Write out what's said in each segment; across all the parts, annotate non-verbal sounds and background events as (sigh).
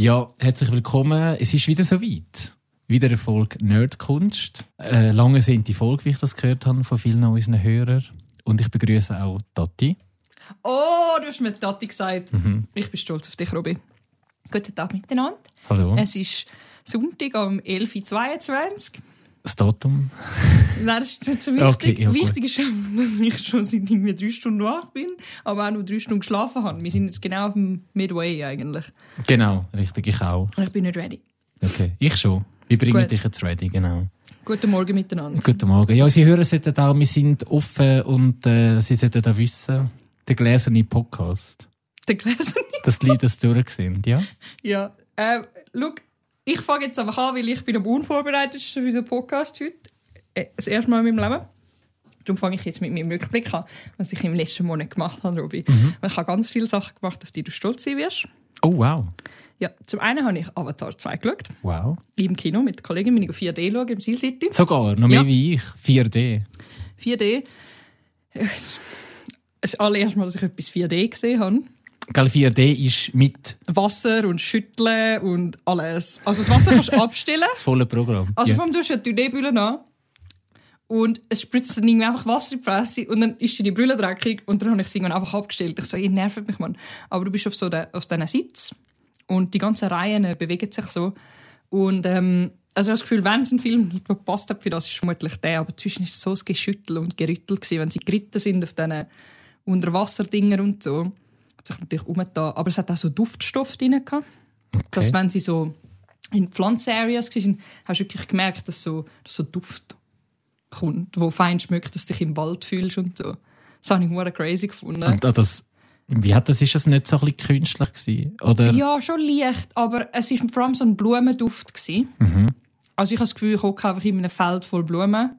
Ja, herzlich willkommen. Es ist wieder soweit. Wieder eine Folge Nerdkunst. Äh, lange sind die Folge, wie ich das gehört habe von vielen unserer Hörer. Und ich begrüße auch Tati. Oh, du hast mir Tati gesagt. Mhm. Ich bin stolz auf dich, Robby. Guten Tag miteinander. Hallo. Es ist Sonntag um 11.22 Uhr. Das Datum? Nein, das ist nicht so wichtig. Okay, ja, wichtig ist, dass ich schon seit irgendwie drei Stunden wach bin, aber auch nur drei Stunden geschlafen habe. Wir sind jetzt genau auf dem Midway eigentlich. Genau, richtig, ich auch. Ich bin nicht ready. Okay, ich schon. Wir bringen Gut. dich jetzt ready, genau. Guten Morgen miteinander. Guten Morgen. Ja, Sie hören sollten auch, wir sind offen und äh, Sie sollten auch wissen, der gläserne Podcast. Der gläserne? Dass die Leute das durch sind, ja? Ja. Äh, schau, ich fange jetzt einfach an, weil ich bin am unvorbereitetsten für den Podcast heute. Äh, das erste Mal in meinem Leben. Darum fange ich jetzt mit meinem Rückblick an, was ich im letzten Monat gemacht habe, Robi. Mhm. Ich habe ganz viele Sachen gemacht, auf die du stolz sein wirst. Oh, wow. Ja, zum einen habe ich Avatar 2 geschaut. Wow. Im Kino mit der Kollegin, bin ich auf 4D schauen, im Seal City. Sogar, noch mehr ja. wie ich. 4D. 4D. Das allererste Mal, dass ich etwas 4D gesehen habe. Gell, 4D ist mit Wasser und Schütteln und alles. Also das Wasser kannst du (laughs) abstellen. Das volle Programm. Also ja. vor allem, du hast eine 3D-Brille an und es spritzt dann irgendwie einfach Wasser in die Fresse und dann ist die Brille dreckig und dann habe ich sie irgendwann einfach abgestellt. Ich so, ihr nervt mich, Mann. Aber du bist auf so de, auf diesen Sitz und die ganzen Reihen bewegen sich so. Und ähm, also das Gefühl, wenn es einen Film gibt, der passt hat für das, ist vermutlich der. Aber zwischen ist es so ein Geschüttel und Gerüttel gewesen, wenn sie geritten sind auf diesen Unterwasserdinger und so hat sich natürlich umgetan. Aber es hat auch so Duftstoff drin gehabt. Okay. Dass wenn sie so in Pflanzenareas waren, hast du wirklich gemerkt, dass so, dass so Duft kommt, wo fein schmeckt, dass du dich im Wald fühlst und so. Das habe ich nur crazy gefunden. Und ah, das, wie hat das, ist das nicht so ein bisschen künstlich gewesen, oder? Ja, schon leicht, aber es war vor allem so ein Blumenduft gewesen. Mhm. Also ich habe das Gefühl, ich hocke einfach in einem Feld voll Blumen.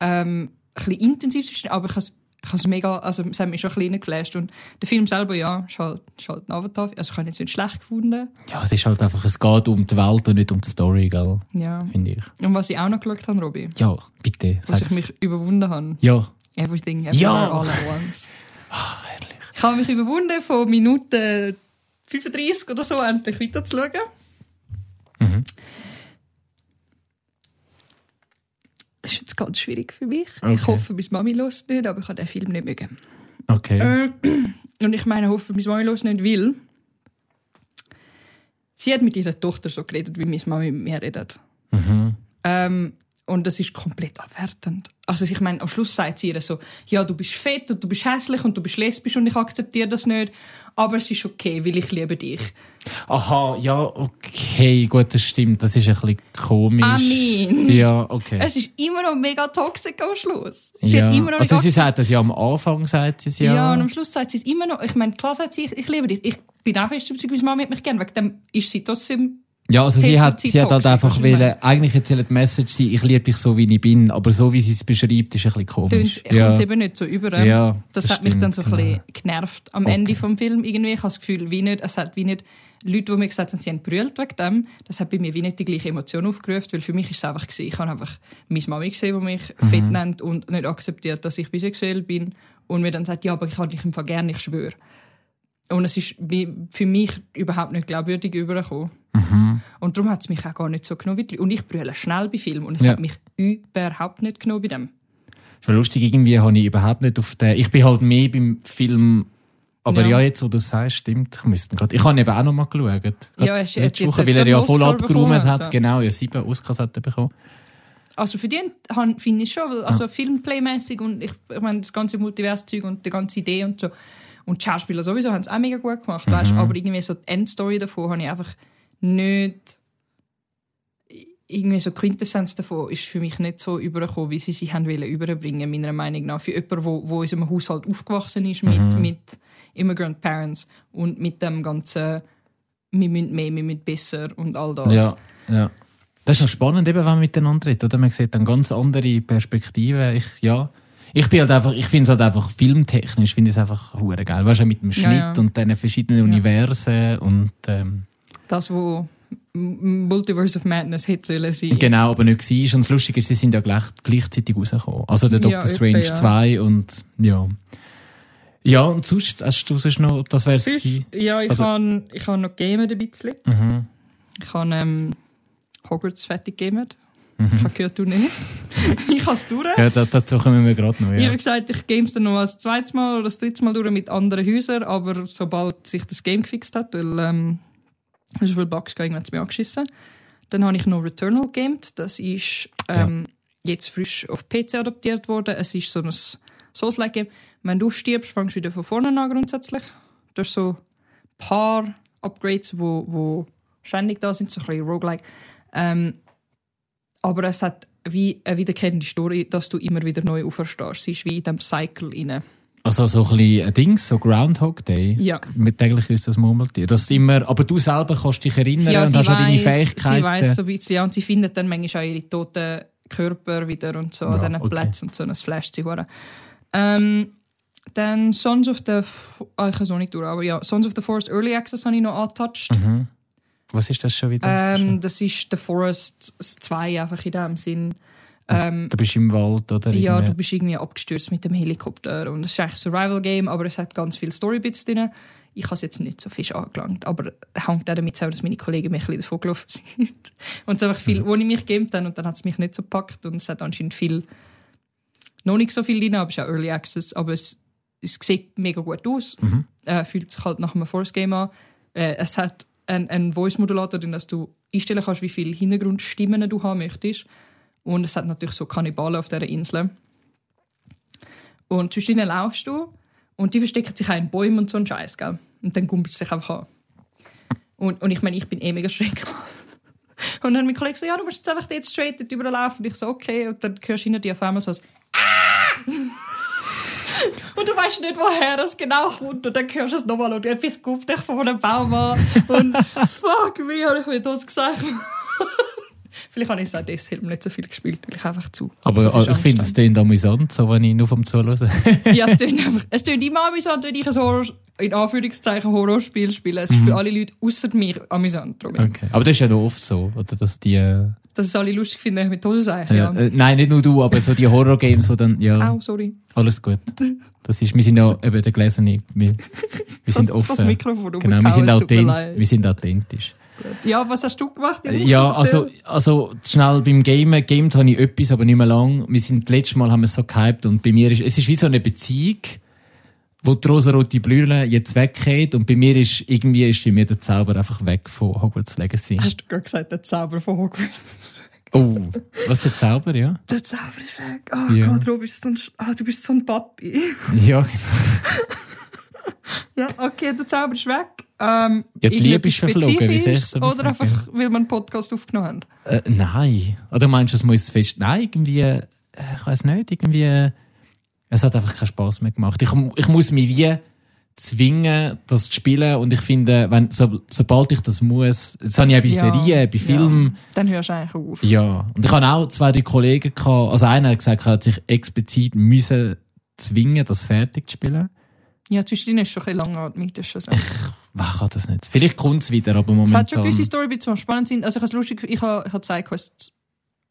Ähm, ein bisschen intensiv, aber ich habe es mega, also es hat mich schon klein geflasht und der Film selber, ja, ist halt, ist halt ein Avatar, also ich habe jetzt nicht schlecht gefunden. Ja, es ist halt einfach, es geht um die Welt und nicht um die Story, gell? Ja. Finde ich. Und was ich auch noch geschaut habe, Robby. Ja, bitte. Was ich mich überwunden habe. Ja. Everything, everywhere, ja. all at once. Ah, herrlich. Ich habe mich überwunden, von Minute 35 oder so endlich weiterzuschauen. Mhm. Das ist jetzt ganz schwierig für mich. Okay. Ich hoffe, meine Mami los nicht, aber ich habe den Film nicht mögen. Okay. Äh, (clears throat) und ich meine, ich hoffe, meine Mami los nicht will. Sie hat mit ihrer Tochter so geredet, wie meine Mami mit mir redet. Mhm. Ähm, und das ist komplett abwertend. Also ich meine, am Schluss sagt sie ihr so, ja, du bist fett und du bist hässlich und du bist lesbisch und ich akzeptiere das nicht. Aber es ist okay, weil ich liebe dich. Aha, ja, okay, gut, das stimmt. Das ist ein bisschen komisch. Amin. Ja, okay. Es ist immer noch mega toxisch am Schluss. Sie ja. hat immer noch also sie sagt das ja am Anfang, sagt sie es ja. Ja, und am Schluss sagt sie es immer noch. Ich meine, klar sagt sie, ich, ich liebe dich. Ich bin auch fest überzeugt, meine Mama hat mich gern. Wegen dem ist sie trotzdem ja, also sie hat, sie hat halt einfach wollen, eigentlich jetzt die Message sein, ich liebe dich so, wie ich bin, aber so, wie sie es beschreibt, ist ein bisschen komisch. Tönt, ja. kommt eben nicht so über. Ja, das, das hat stimmt, mich dann so ein bisschen genervt am okay. Ende vom Film irgendwie. Ich habe das Gefühl, wie nicht, es hat wie nicht, Leute, die mir gesagt haben, sie haben brüllt wegen dem, das hat bei mir wie nicht die gleiche Emotion aufgerufen, weil für mich ist es einfach gewesen, ich habe einfach meine Mami gesehen, die mich mhm. fett nennt und nicht akzeptiert, dass ich bisexuell bin und mir dann sagt, ja, aber ich habe dich im Fall gerne, ich schwöre. Und es ist für mich überhaupt nicht glaubwürdig übergekommen. Mhm. Und darum hat es mich auch gar nicht so genommen Und ich brülle schnell bei Filmen und es Ja. hat mich überhaupt nicht genommen bei dem. Schon lustig, irgendwie habe ich überhaupt nicht auf den, ich bin halt mehr beim Film, aber ja, Ja. jetzt, wo du es sagst, stimmt, ich müsste gerade, ich habe eben auch noch mal geschaut. Ja, es- letzte jetzt- Woche, jetzt weil er ja voll abgeräumt hat, ja. genau, ja, sieben Oscars hat er bekommen. Also verdient han- finde ich schon, weil, also filmplaymäßig und ich, ich meine das ganze Multivers-Zeug und die ganze Idee und so. Und die Schauspieler sowieso haben es auch mega gut gemacht, weißt? Mhm. aber irgendwie so die Endstory davon habe ich einfach nicht irgendwie so Quintessenz davon ist für mich nicht so übergekommen, wie sie sie haben wollen überbringen, meiner Meinung nach. Für jemanden, wo, wo in unserem Haushalt aufgewachsen ist mit, Mhm. mit Immigrant Parents und mit dem ganzen wir müssen mehr, wir müssen besser und all das. Ja, ja. Das ist noch spannend, eben, wenn man miteinander redet, oder? Man sieht dann ganz andere Perspektiven. Ich, ja. Ich bin halt einfach, ich finde es halt einfach filmtechnisch, finde es einfach hure geil. Weißt du, mit dem Schnitt Ja, ja. und diesen verschiedenen Ja. Universen und, ähm, Das, wo Multiverse of Madness hätte sollen sein. Genau, aber nicht war. Und das Lustige ist, sie sind ja gleich, gleichzeitig rausgekommen. Also der Ja, Doctor etwa, Strange ja. 2 und ja. Ja, und sonst hast du sonst noch, das wäre es ja, ich Oder- habe ich hab noch gamed ein bisschen. Mhm. Ich habe ähm, Hogwarts fertig gamed. Mhm. Ich habe gehört, du nicht. (laughs) ich habe es durch. Ja, da, dazu kommen wir gerade noch. Ich Ja. habe gesagt, ich game es dann noch als zweites Mal oder das dritte Mal durch mit anderen Häusern, aber sobald sich das Game gefixt hat, weil ähm, so viele Bugs gegen mich angeschissen. Dann habe ich noch Returnal gamed. Das ist ähm, jetzt frisch auf PC adaptiert worden. Es ist so ein Souls-like-Game. Wenn du stirbst, fängst du wieder von vorne an grundsätzlich. Du hast so ein paar Upgrades, wo, wo ständig da sind, so ein bisschen roguelike. Ähm, aber es hat wie eine wiederkehrende Story, dass du immer wieder neu auferstehst. Sie ist wie in diesem Cycle rein. Also so ein bisschen ein Ding, so Groundhog Day. Ja. Mit täglich ist das Murmeltier. Das immer, aber du selber kannst dich erinnern ja, und hast auch deine weiss, Fähigkeiten. sie weiss so ein bisschen, ja, und sie findet dann manchmal auch ihre toten Körper wieder und so Ja, an diesen okay. Plätzen und so, das flasht sie hure. Ähm, dann Sons of the... F ah, ich kann es auch nicht durch, aber ja, Sons of the Forest Early Access habe ich noch angetouched. Mhm. Was ist das schon wieder? Ähm, das ist The Forest 2 einfach in dem Sinn. Ähm, du bist im Wald, oder? Ja, du bist irgendwie abgestürzt mit dem Helikopter und es ist eigentlich ein Survival-Game, aber es hat ganz viele Storybits drin. Ich habe es jetzt nicht so fisch angelangt, aber es hängt auch damit zusammen, dass meine Kollegen mich ein bisschen davon gelaufen (laughs) sind. und es einfach viel, wo ich mich gegeben habe und dann hat es mich nicht so gepackt und es hat anscheinend viel, noch nicht so viel drin, aber es ist auch Early Access, aber es, es sieht mega gut aus, Mhm. äh, fühlt sich halt nach einem Force-Game an. Äh, es hat einen, einen Voice-Modulator, drin, dass du einstellen kannst, wie viele Hintergrundstimmen du haben möchtest. Und es hat natürlich so Kannibalen auf dieser Insel. Und zwischen ihnen laufst du und die verstecken sich auch in Bäumen und so ein Scheiß, gell? Und dann kumpelt es sich einfach an. Und, und ich meine, ich bin eh mega schräg. (laughs) und dann mein Kollege so, ja, du musst jetzt einfach jetzt straight dort überlaufen. Und ich so, okay. Und dann hörst du hinter dir auf einmal so ein «Ah!» (laughs) Und du weißt nicht, woher das genau kommt. Und dann hörst du es nochmal und etwas guckt dich von einem Baum an. Und (laughs) fuck, wie habe ich mir das gesagt? Vielleicht habe ich seit deshalb nicht so viel gespielt, weil ich einfach zu. Aber zu ich finde, es klingt amüsant, so wenn ich nur vom Zuhören. (laughs) Ja, es tönt einfach. Es tönt immer amüsant, wenn ich ein Horror, in Anführungszeichen Horrorspiel spiele. Es ist für alle Leute außer mir amüsant. Darum. okay. Aber das ist ja noch oft so, oder? Dass die. Äh, Dass es alle lustig finden, wenn ich mit Hosensachen. ja. Ja. Äh, nein, nicht nur du, aber so die Horror-Games, wo dann. Ja, (laughs) Au, sorry. alles gut. Das ist, wir sind ja eben der Gläserne. Wir, wir (laughs) sind das, offen. Das Mikrofon genau, wir sind, es authent wir sind authentisch. Ja, was hast du gemacht? Woche? Ja, also, also schnell beim Gamen, gamed habe ich etwas, aber nicht mehr lang. Wir sind das letzte Mal haben wir es so gehypt und bei mir ist, es ist wie so eine Beziehung, wo die rosarote Blühle jetzt weggeht und bei mir ist, irgendwie ist mir der Zauber einfach weg von Hogwarts Legacy. Hast du gerade gesagt, der Zauber von Hogwarts? Oh, was ist der Zauber, ja? Der Zauber ist weg. Oh Ja. Gott, du bist, so ein, ah, du bist so ein Papi. Ja, (laughs) (laughs) Ja, okay, der Zauber ist weg. Ähm, Ja, die Liebe ist verflogen, wie ich das Oder einfach, weil wir einen Podcast aufgenommen haben. äh, nein. Oder meinst du, es muss fest, nein, irgendwie, äh, ich weiß nicht, irgendwie, es hat einfach keinen Spaß mehr gemacht. Ich, ich muss mich wie zwingen, das zu spielen und ich finde, wenn, so, sobald ich das muss, das habe ich auch bei Serien, bei Filmen, Ja, dann hörst du eigentlich auf. Ja, und ich habe auch zwei, drei Kollegen gehabt, also einer hat gesagt, er hat sich explizit müssen zwingen, das fertig zu spielen. Ja, zwischendrin ist es schon ein bisschen langatmig. Das ist schon so. Wer kann das nicht? Vielleicht kommt es wieder, aber Es momentan... hat schon gewisse Storybits, die spannend sind. Also ich habe es lustig, ich habe, ich habe Sidequests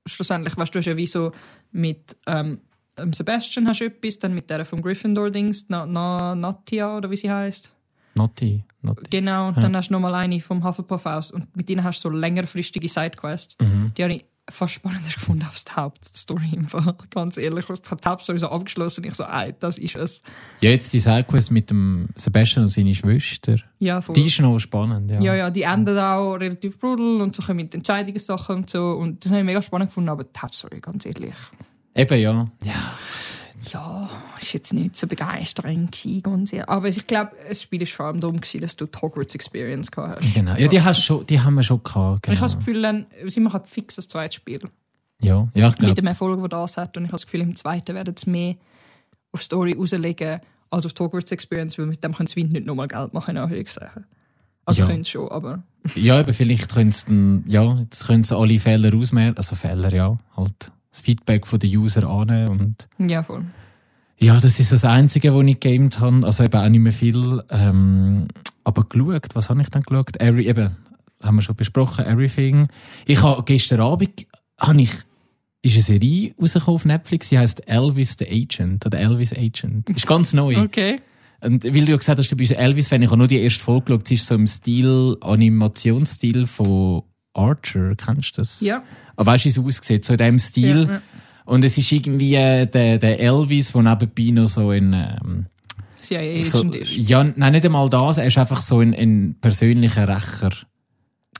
schlussendlich, weißt du, hast ja wie so mit ähm, dem Sebastian hast du etwas, dann mit der vom Gryffindor-Dings, Na, Na, Natia oder wie sie heißt. Naughty. Genau, und dann hast du nochmal eine vom Hufflepuff aus und mit denen hast du so längerfristige Sidequests. Mhm. Die habe ich fast spannender gefunden als die Hauptstory im Fall. Ganz ehrlich, ich habe die Hauptstory so abgeschlossen und ich so, ey, das ist es. Ja, jetzt die Sidequest mit dem Sebastian und seine Schwester. Ja, voll. Die ist noch spannend, ja. Ja, ja, die enden auch relativ brutal und so kommen mit Entscheidungssachen und so. Und das habe ich mega spannend gefunden, aber die Hauptstory, ganz ehrlich. Eben, ja. Ja, Ja, ist jetzt nicht so begeisternd gewesen. Aber ich glaube, das Spiel war vor allem darum, gewesen, dass du die Hogwarts Experience gehabt hast. genau. Ja, die, hast schon, die haben wir schon gehabt, genau. Ich habe das Gefühl, dann, sie machen fix das zweite Spiel. ja, ja, ich Mit glaube... dem Erfolg, den das hat. Und ich habe das Gefühl, im zweiten werden sie mehr auf Story rauslegen als auf die Hogwarts Experience, weil mit dem können sie nicht nochmal Geld machen, in Anführungszeichen. Also Ja. können sie schon, aber... Ja, eben, vielleicht können sie ja, jetzt können sie alle Fehler ausmerken, also Fehler, ja, halt das Feedback von den User annehmen und Ja, voll. Ja, das ist das Einzige, was ich gegamed habe. Also eben auch nicht mehr viel. Ähm, aber geschaut, was habe ich dann geschaut? Every, eben, haben wir schon besprochen, Everything. Ich habe gestern Abend, habe ich, ist eine Serie rausgekommen auf Netflix, sie heißt Elvis the Agent, oder Elvis Agent. Ist ganz neu. Okay. Und weil du ja gesagt hast, du bist Elvis-Fan, ich habe nur die erste Folge geschaut, sie ist so im Stil, Animationsstil von Archer, kennst du das? Ja. Aber weißt du, wie es aussieht? So in dem Stil. Ja, ja. Und es ist irgendwie äh, der, der Elvis, der nebenbei noch so in, ähm, CIA-Agent so, ist. ja, nein, nicht einmal das, er ist einfach so ein, ein persönlicher Rächer.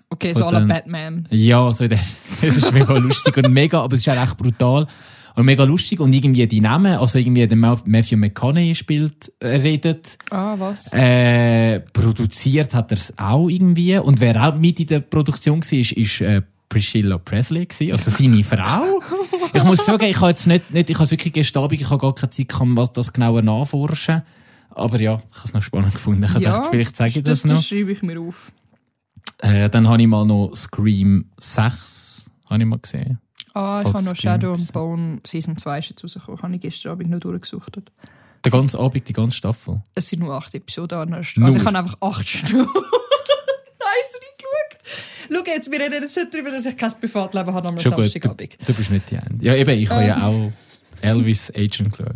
Okay, so aller Batman. Ja, so der, (laughs) es ist mega lustig und mega, aber es ist auch echt brutal. Und mega lustig und irgendwie die Namen, also irgendwie der Ma- Matthew McConaughey spielt, äh, redet, Ah, was? äh, produziert hat er es auch irgendwie. Und wer auch mit in der Produktion war, ist, ist äh, Priscilla Presley gewesen, also seine (laughs) Frau. Ich muss sagen, ich habe jetzt nicht, nicht ich habe wirklich gestern Abend, ich habe gar keine Zeit gehabt, was das genauer nachforschen. Aber ja, ich habe es noch spannend gefunden. Ich habe gedacht, vielleicht sage ich das, das noch. Das schreibe ich mir auf. Äh, dann habe ich mal noch Scream 6 habe ich mal gesehen. Ah, ich habe noch Shadow and Bone Season 2 ist jetzt rausgekommen. Habe ich gestern Abend noch durchgesucht. Der ganze Abend, die ganze Staffel. Es sind nur acht Episoden anders. Nur? Also ich habe einfach acht Stunden. (laughs) Schau jetzt, wir reden jetzt nicht darüber, dass ich kein Privatleben habe am gut, du, Samstagabend. du bist nicht die Ende. Ja, eben, ich habe ja Ähm. auch Elvis Agent geschaut.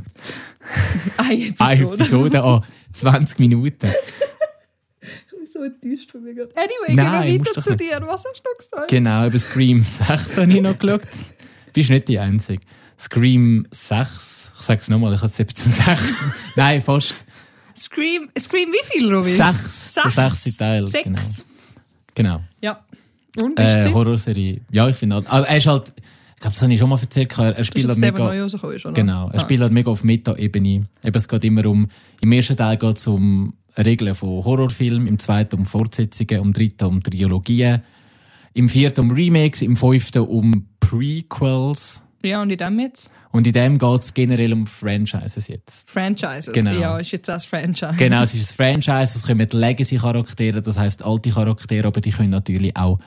Eine (laughs) Eine Episode. Episode an (laughs) 20 Minuten. Ich bin so enttäuscht von mir. gerade. Anyway, Nein, gehen wir weiter zu nicht. dir. Was hast du gesagt? Genau, über Scream 6 habe ich noch geschaut. (laughs) Bist nicht die Einzige. Scream 6, ich sage es nochmal, ich habe es eben zum 6. Nein, fast Scream, Scream wie viel, Robi? 6. Der sechste Teil. Sechs. Genau. genau. Ja. Und, Äh, ist Horrorserie. Ja, ich finde halt. Aber er ist halt, ich glaube, das habe ich schon mal erzählt, er er das ist halt mega. neu rausgekommen oder? Genau, er Ah. spielt halt mega auf Meta-Ebene. Eben, es geht immer um, im ersten Teil geht es um Regeln von Horrorfilmen, im zweiten um Fortsetzungen, im dritten um Trilogien, im vierten um Remakes, im fünften um Prequels. Ja, und in dem jetzt? Und in dem geht es generell um Franchises jetzt. Franchises. Genau. Ja, ist jetzt auch das Franchise. Genau, es ist ein Franchise, es kommen Legacy-Charaktere, das heißt alte Charaktere, aber die können natürlich auch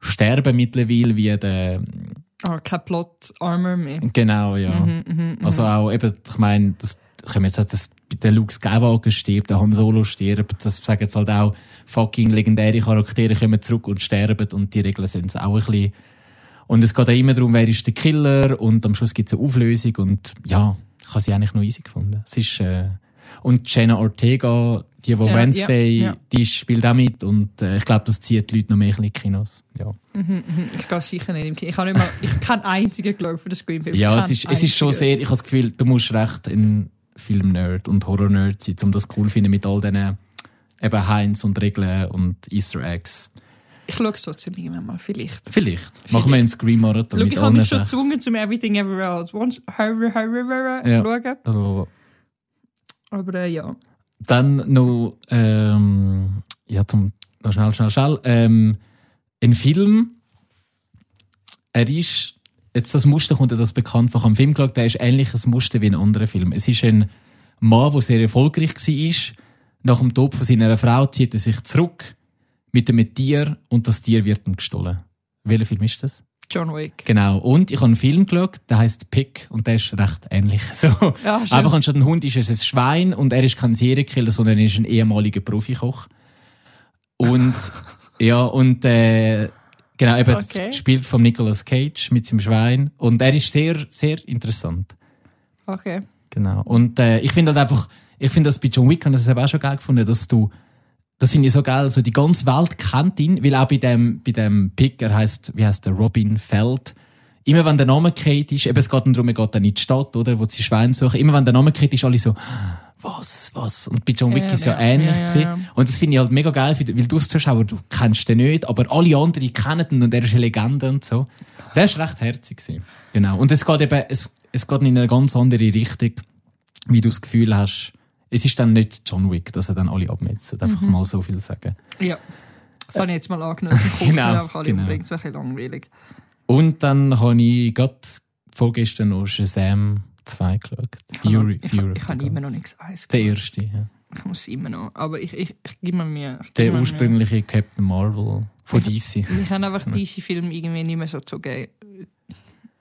sterben mittlerweile, wie der, Ah, kein Plot-Armor mehr. genau, ja. Mhm, Also auch eben, ich meine, das können wir jetzt halt, dass der Luke Skywalker stirbt, der Han Solo stirbt, das sagen jetzt halt auch fucking legendäre Charaktere kommen zurück und sterben und die Regeln sind es auch ein bisschen. Und es geht auch immer darum, wer ist der Killer und am Schluss gibt es eine Auflösung und ja, ich habe sie eigentlich noch easy gefunden. Es ist, äh, und Jenna Ortega, die, die Ja, Wednesday, ja, ja. die spielt auch mit und äh, ich glaube, das zieht die Leute noch mehr in die Kinos. Ja, Ich gehe sicher nicht im Kino. Ich habe nicht mal, ich einzigen geschaut für den Scream-Film. ja es ist, es ist schon sehr, ich habe das Gefühl, du musst recht ein Film-Nerd und Horror-Nerd sein, um das cool zu finden mit all diesen eben Heinz und Regeln und Easter Eggs. Ich schaue es trotzdem irgendwann mal, vielleicht. Vielleicht. Machen wir einen Scream-Marathon mit ich habe mich schon gezwungen, zum Everything Everywhere Once Horror, Horror, Horror Ja. schauen. Also, Aber äh, ja. Dann noch, ähm, ja, zum, noch schnell, schnell, schnell, ähm, ein Film, er ist, jetzt das Muster kommt ja das bekannt von, ich habe einen Film geschaut, der ist ähnliches Muster wie ein anderer Film. Es ist ein Mann, der sehr erfolgreich war. Nach dem Tod von seiner Frau zieht er sich zurück mit einem Tier und das Tier wird ihm gestohlen. Welcher Film ist das? John Wick. Genau. Und ich habe einen Film geschaut, der heißt Pick und der ist recht ähnlich. (laughs) So. Ja. Einfach anstatt ein Hund ist es ein Schwein und er ist kein Serienkiller, sondern er ist ein ehemaliger Profikoch. Und (laughs) ja, und äh, genau, eben Okay. spielt von Nicolas Cage mit seinem Schwein. Und er ist sehr, sehr interessant. Okay. Genau. Und äh, ich finde halt einfach, ich finde das bei John Wick, und das habe ich auch schon geil gefunden, dass du, das finde ich so geil, so die ganze Welt kennt ihn, weil auch bei dem, bei dem Pick, er heißt, wie heißt der, Robin Feld, immer wenn der Name geht ist, eben es geht darum, er geht dann in die Stadt, oder, wo sie Schwein suchen, immer wenn der Name geht ist, alle so, was, was? Und bei John Wick Ja, ist ja, ja, ähnlich ja, ja. Und das finde ich halt mega geil, weil du als Zuschauer, du kennst den nicht, aber alle anderen kennen ihn und er ist eine Legende und so. Der ist recht herzig gewesen. Genau. Und es geht eben, es, es geht in eine ganz andere Richtung, wie du das Gefühl hast, es ist dann nicht John Wick, dass er dann alle abmetzen. Einfach Mhm. mal so viel sagen. Ja. Das habe ich jetzt mal angenommen. (laughs) Ich Genau, einfach alle genau. Das wäre ein bisschen langweilig. Und dann habe ich gerade vorgestern noch Shazam 2 geschaut. Fury, ich, Fury ich, ich habe immer noch nichts eins Der erste, ja. Ich muss immer noch. Aber ich, ich, ich gebe mir. Ich Der ursprüngliche Captain Marvel von DC. Mühe. Ich habe einfach diese Filme irgendwie nicht mehr so zugeben.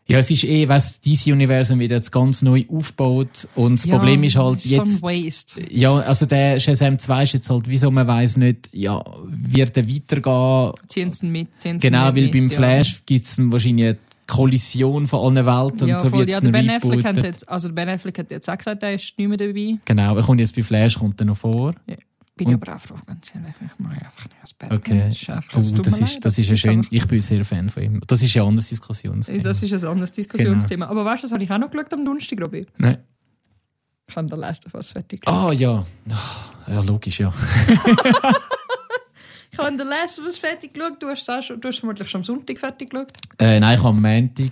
Ja, es ist eh, weißt du, DC-Universum wird jetzt ganz neu aufgebaut und das Problem ist halt jetzt... Waste. Ja, also der Shazam 2 ist jetzt halt, wieso man weiß nicht, ja, wird er weitergehen? Ziehen sie mit. Ziehen sie Genau, weil mit, beim ja. Flash gibt's dann wahrscheinlich Kollision von allen Welten Ja, und so voll. wird ja es der noch Ben Affleck, hat jetzt, also der ben Affleck hat jetzt auch gesagt, er ist nicht mehr dabei. Genau, er kommt jetzt bei Flash, kommt er noch vor. Bin ich aber auch froh, ganz ehrlich. Ich mache einfach nicht als Batman. Okay. Das ist einfach, Oh, es das ist, leid, das ist ein schön. Ich bin sehr Fan von ihm. Das ist ja ein anderes Diskussionsthema. Das ist ein anderes Diskussionsthema. Aber weißt du, das habe ich auch noch geschaut am Donnerstag, Robby. Nein. Ich habe den Last of Us fertig geschaut. Ah, ja. Ah, Ja, logisch, ja. (laughs) Ich habe den Last of Us fertig geschaut. Du hast es schon, du hast vermutlich schon am Sonntag fertig geschaut. Äh, nein, ich habe am Montag,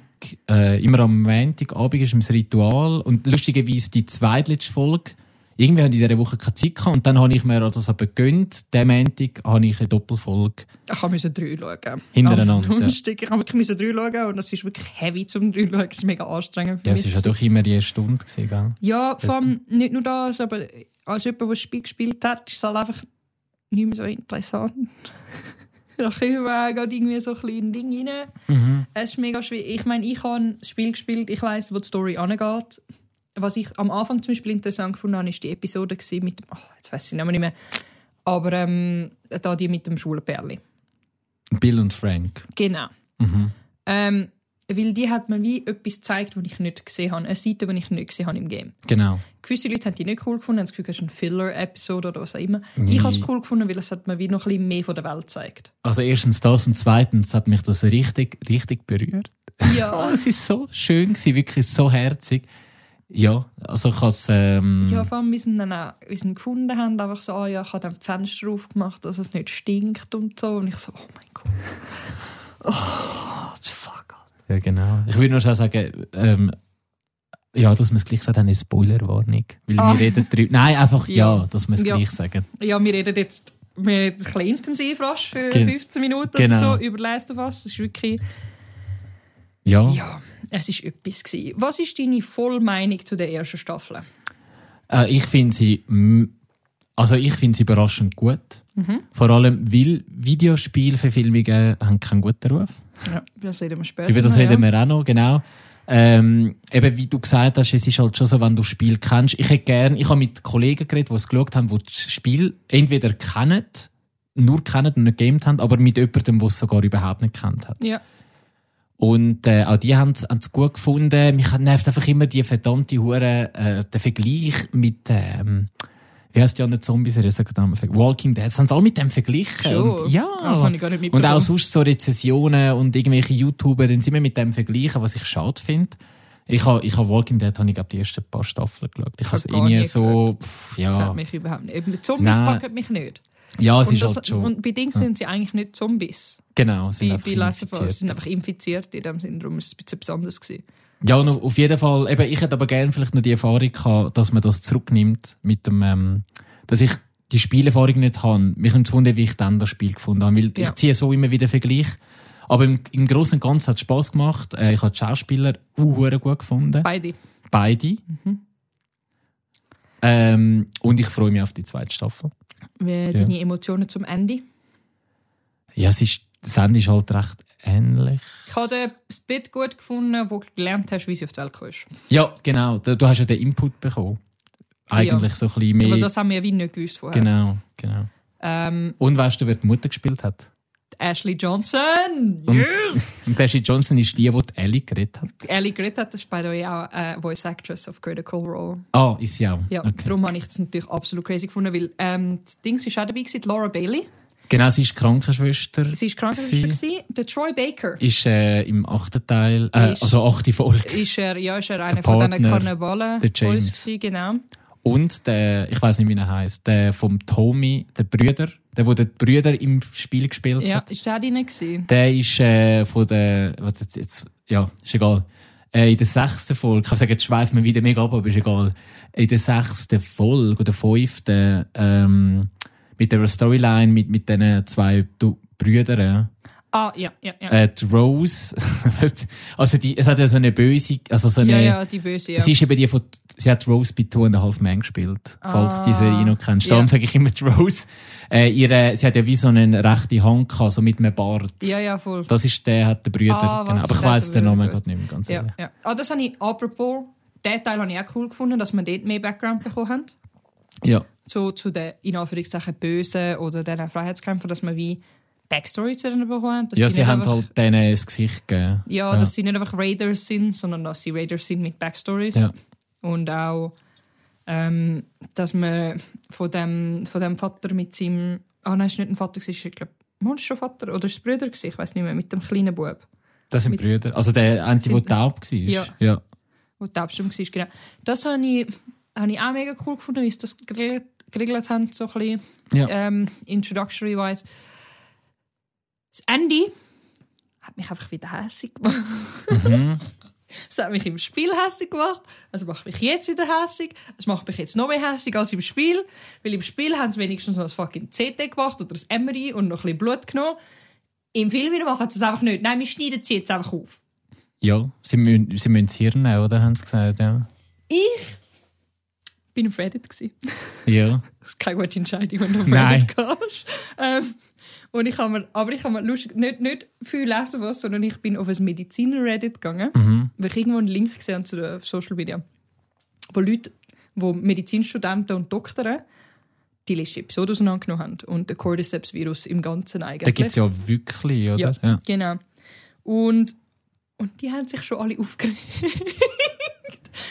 äh, immer am Montagabend ist das Ritual und lustigerweise die zweitletzte Folge, irgendwie hatte ich in dieser Woche keine Zeit gehabt und dann habe ich mir das aber gegönnt. Den Montag habe ich eine Doppelfolge. Ich musste drei schauen. Hintereinander, ja. Ich musste wirklich drei schauen und es ist wirklich heavy zum drei schauen. Es ist mega anstrengend für Ja, mich. es ist ja doch immer die Stunde gewesen, gell? Ja, vor allem nicht nur das, aber als jemand, der das Spiel gespielt hat, ist es halt einfach nicht mehr so interessant. (laughs) da kommen gerade irgendwie so ein kleines Ding rein. Mhm. Es ist mega schwierig. Ich meine, ich habe das Spiel gespielt, ich weiß, wo die Story angeht. Was ich am Anfang zum Beispiel interessant gefunden habe, ist die Episode mit dem, oh, jetzt weiß ich nicht mehr, aber ähm, da die mit dem Schulenperli. Bill und Frank. Genau. Mhm. Ähm, weil die hat mir wie etwas gezeigt, was ich nicht gesehen habe. Eine Seite, die ich nicht gesehen habe im Game. Genau. Gewisse Leute haben die nicht cool gefunden, haben das Gefühl, es ist ein Filler-Episode oder was auch immer. Mhm. Ich habe es cool gefunden, weil es hat mir wie noch ein bisschen mehr von der Welt gezeigt. Also erstens das und zweitens hat mich das richtig, richtig berührt. Ja. (laughs) es ist so schön gewesen, wirklich so herzig. Ja, also ich has, ähm, Ja, vor allem, wie sie dann auch, wie sie ihn gefunden haben, einfach so, ah ja, ich habe dann die Fenster aufgemacht, dass es nicht stinkt und so. Und ich so, oh mein Gott. (laughs) Oh, das fuck. Alter. ja genau. Ich würde nur schon sagen, ähm, ja, dass wir es gleich gesagt haben, eine Spoilerwarnung. Weil Ah. wir reden drüber. Nein, einfach (laughs) ja, Ja. dass wir es Ja. gleich sagen. Ja, wir reden jetzt wir reden ein bisschen intensiv rasch für Gen- 15 Minuten Genau. oder so über Last of Us. Das ist wirklich, Ja. ja, es ist etwas gewesen. Was ist deine Vollmeinung zu der ersten Staffel? Äh, ich finde sie, also ich finde sie überraschend gut. Mhm. Vor allem, weil Videospielverfilmungen haben keinen guten Ruf. Ja, das reden wir später. Über das reden ja. wir auch noch, genau. Ähm, eben wie du gesagt hast, es ist halt schon so, wenn du das Spiel kennst. Ich hätte gern, ich habe mit Kollegen geredet, die es geschaut haben, die das Spiel entweder kennen, nur kennen und nicht gamed haben, aber mit jemandem, der es sogar überhaupt nicht kennt hat. Ja, Und äh, auch die haben es gut gefunden. Mich nervt einfach immer die verdammte Hure, äh, der Vergleich mit ähm, wie heißt die andere Zombie-Serie? Sag den Namen. Walking Dead. Das haben sie alle mit dem verglichen. Schon? Und, ja. das habe ich gar nicht und auch sonst so Rezessionen und irgendwelche YouTuber, dann sind wir mit dem vergleichen, was ich schade finde. Ich habe ich ha Walking Dead habe ich glaub, die ersten paar Staffeln geschaut. Ich habe es irgendwie so, pff, Das ja, hat mich überhaupt nicht. Eben, Zombies Nein. packen mich nicht. Ja, es Und, ist das, halt schon, und bei Dings sind sie eigentlich nicht Zombies. genau, es sind Bei, einfach bei infiziert. sind einfach infiziert in dem Sinne. Darum ist es ein bisschen besonders gewesen. Ja, und auf jeden Fall, eben, ich hätte aber gerne vielleicht noch die Erfahrung gehabt, dass man das zurücknimmt mit dem, ähm, dass ich die Spielerfahrung nicht habe. Mich nimmt wundern, wie ich dann das Spiel gefunden habe, weil Ja. ich ziehe so immer wieder Vergleich. Aber im, im Großen und Ganzen hat es Spass gemacht. Äh, ich habe die Schauspieler uh, gut gefunden. Beide. Beide. Mhm. Ähm, und ich freue mich auf die zweite Staffel. Wie deine Emotionen zum Ende? Ja, es ist, das Ende ist halt recht ähnlich. Ich habe das Bit gut gefunden, wo du gelernt hast, wie sie auf die Welt kommst. Ja, genau. Du, hast ja den Input bekommen. Eigentlich so ein bisschen mehr. Aber das haben wir ja wie nicht gewusst vorher. genau, genau. Ähm, Und weißt du, wer die Mutter gespielt hat? Ashley Johnson! Yes! (laughs) Und Ashley Johnson ist die, die Ellie geredet hat. Ellie Grit hat das ist by the way auch äh, Voice Actress of Critical Role. Ah, ist sie auch. Ja, Okay. darum habe ich das natürlich absolut crazy gefunden, weil ähm, das Ding war auch dabei, gewesen, Laura Bailey. Genau, sie ist Krankenschwester. Sie war Krankenschwester. gewesen. Der Troy Baker Ist äh, im achten Teil, äh, Ist- also achte Folge. ist er, ja, ist er einer Der von diesen Karnevalen der James. gewesen, genau. Und der, ich weiß nicht, wie er heißt, der vom Tommy, der Brüder, der, der den Brüder im Spiel gespielt Ja, hat. ist der drin gewesen? Der ist äh, von der, was jetzt, jetzt, ja, ist egal. Äh, in der sechsten Folge, ich kann sagen, jetzt schweifen wir wieder mega ab, aber ist egal. In der sechsten Folge oder fünften, ähm, mit der Storyline mit, mit diesen zwei Brüdern, Ah, ja, ja, ja. äh, die Rose, (laughs) also die, es hat ja so eine böse, also so eine, ja, ja, die Böse, ja. sie ist eben die von, sie hat Rose bei Two and a Half Men gespielt, falls Ah, diese Serie noch kennst. Darum ja. sage ich immer die Rose. Äh, ihre, sie hat ja wie so eine rechte Hand gehabt, so mit einem Bart. Ja, ja, voll. Das ist der, hat der Brüder, Ah, genau. Aber ich weiss den Namen gerade nicht mehr, ganz Ja, ehrlich. ja. Ah, das habe ich, apropos, den Teil habe ich auch cool gefunden, dass wir dort mehr Background bekommen haben. Ja. So zu den, in Anführungszeichen, Bösen oder den Freiheitskämpfern, dass man wie Backstory zu ihnen bekommen Ja, sie haben einfach- halt denen das Gesicht gegeben. Ja, dass sie nicht einfach Raiders sind, sondern dass sie Raiders sind mit Backstories. Ja. Und auch, ähm, dass man von dem, von dem Vater mit seinem. Ah, nein, es war nicht ein Vater, es war, ich glaube, schon Vater oder ist es Brüder? gewesen? Ich weiß nicht mehr, mit dem kleinen Bub, Das sind Mit- Brüder. Also der eine, der taub war. Ja. ja. wo die Abstimmung war. Genau. Das habe ich, habe ich auch mega cool gefunden, wie sie das geregelt, geregelt haben, so ein bisschen Ja. ähm, introductory-wise. Das Ende hat mich einfach wieder hässlich gemacht. Mhm. (laughs) Es hat mich im Spiel hässlich gemacht. Es macht mich jetzt wieder hässlich. Es macht mich jetzt noch mehr hässlich als im Spiel. Weil im Spiel haben sie wenigstens noch ein fucking CT gemacht oder das MRI und noch ein bisschen Blut genommen. Im Film wieder machen sie es einfach nicht. Nein, wir schneiden sie jetzt einfach auf. ja, sie müssen, sie müssen das Hirn nehmen, oder? Haben sie gesagt, ja. Ich bin auf Reddit. Gewesen. Ja. (laughs) Keine gute Entscheidung, wenn du auf Nein. Reddit gehst. Ähm, und ich habe mir, aber ich habe mir lustig, nicht, nicht viel lesen was, sondern ich bin auf ein Mediziner-Reddit gegangen, Mhm. weil ich irgendwo einen Link gesehen habe zu den Social Media, wo Leute, wo Medizinstudenten und Doktoren die letzte Episode auseinandergenommen haben und den Cordyceps-Virus im Ganzen Da eigentlich. gibt es ja wirklich, oder? Ja. Ja. Genau. Und, und die haben sich schon alle (laughs) aufgeregt.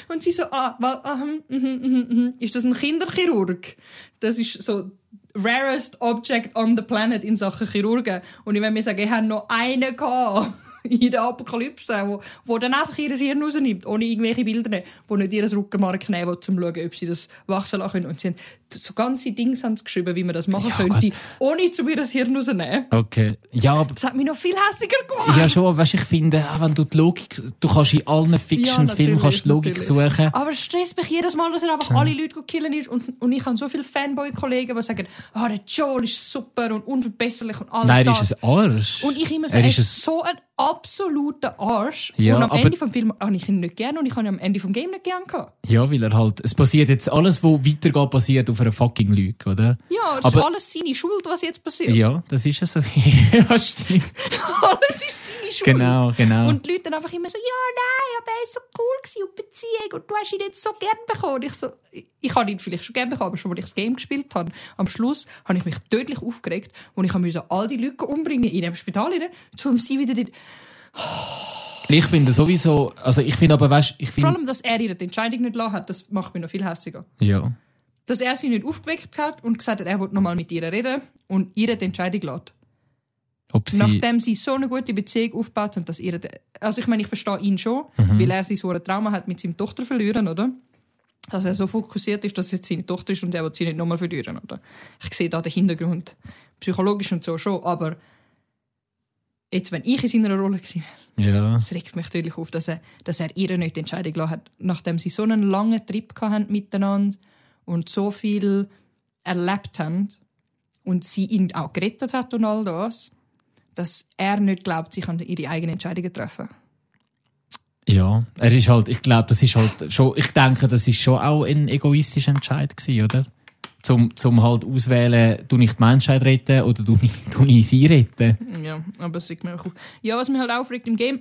und sie so, ah, wa, ah mhm, mhm, mhm. ist das ein Kinderchirurg? Das ist so rarest object on the planet in Sachen Chirurgen. Und ich will mir sagen, ich habe noch einen gehabt. (laughs) In der Apokalypse, wo, wo dann einfach ihr Hirn rausnimmt, ohne irgendwelche Bilder, die nicht ihr Rückenmark nehmen, um zu schauen, ob sie das wachsen lassen können. Und sie haben so ganze Dinge haben sie geschrieben, wie man das machen Ja, könnte, Gott. ohne zu mir das Hirn rausnehmen. Okay. Ja, aber Das hat mich noch viel hässiger gemacht. ja schon, weißt, ich finde, auch wenn du die Logik, du kannst in allen Fictions-Filmen kannst die Logik natürlich. suchen. Aber es stresst mich jedes Mal, dass er einfach alle Leute killen ist. Und, und ich habe so viele Fanboy-Kollegen, die sagen, ah, der Joel ist super und unverbesserlich und alles Nein, er das. ist ein Arsch. Und ich immer so, Er er ist ist so ein absoluter Arsch. Ja, und am Ende vom Film habe ich ihn nicht gerne und ich habe ihn am Ende vom Game nicht gerne gehabt. Ja, weil er halt, es passiert jetzt alles, was weitergeht, passiert auf einer fucking Lüge, oder? Ja, das Aber- ist alles seine Schuld, was jetzt passiert. Ja, das ist ja so. (laughs) ja, stimmt. (laughs) alles ist seine Schuld. Genau, genau. Und die Leute dann einfach immer so, ja, nein, aber er war so cool gewesen und Beziehung und du hast ihn jetzt so gern bekommen. Und ich so, ich, ich habe ihn vielleicht schon gern bekommen, aber schon, als ich das Game gespielt habe, am Schluss habe ich mich tödlich aufgeregt und ich musste all die Leute umbringen in dem Spital, um sie wieder. Ich finde sowieso, also ich finde aber, weißt, ich Vor finde, allem, dass er ihr die Entscheidung nicht lassen hat, das macht mich noch viel hässiger. ja. Dass er sie nicht aufgeweckt hat und gesagt hat, er will nochmal mit ihr reden und ihr die Entscheidung lässt. Ob sie, Nachdem sie so eine gute Beziehung aufgebaut haben, dass ihr... Also ich meine, ich verstehe ihn schon, Mhm. weil er sein so ein Trauma hat mit seiner Tochter verlieren, oder? Dass er so fokussiert ist, dass es jetzt seine Tochter ist und er will sie nicht nochmal verlieren, oder? Ich sehe da den Hintergrund psychologisch und so schon, aber jetzt, wenn ich in seiner Rolle gewesen wäre, ja. es regt mich natürlich auf, dass er, dass er ihr nicht die Entscheidung gelassen hat, nachdem sie so einen langen Trip hatten miteinander und so viel erlebt haben und sie ihn auch gerettet hat und all das, dass er nicht glaubt, sie kann ihre eigenen Entscheidungen treffen. Ja, er ist halt, ich glaube, das ist halt schon, ich denke, das ist schon auch ein egoistischer Entscheid gewesen, oder? Zum, zum halt auswählen, du nicht die Menschheit retten oder du nicht, du nicht sie retten. Ja, aber es regt mich auch auf. Ja, was mich halt aufregt im Game,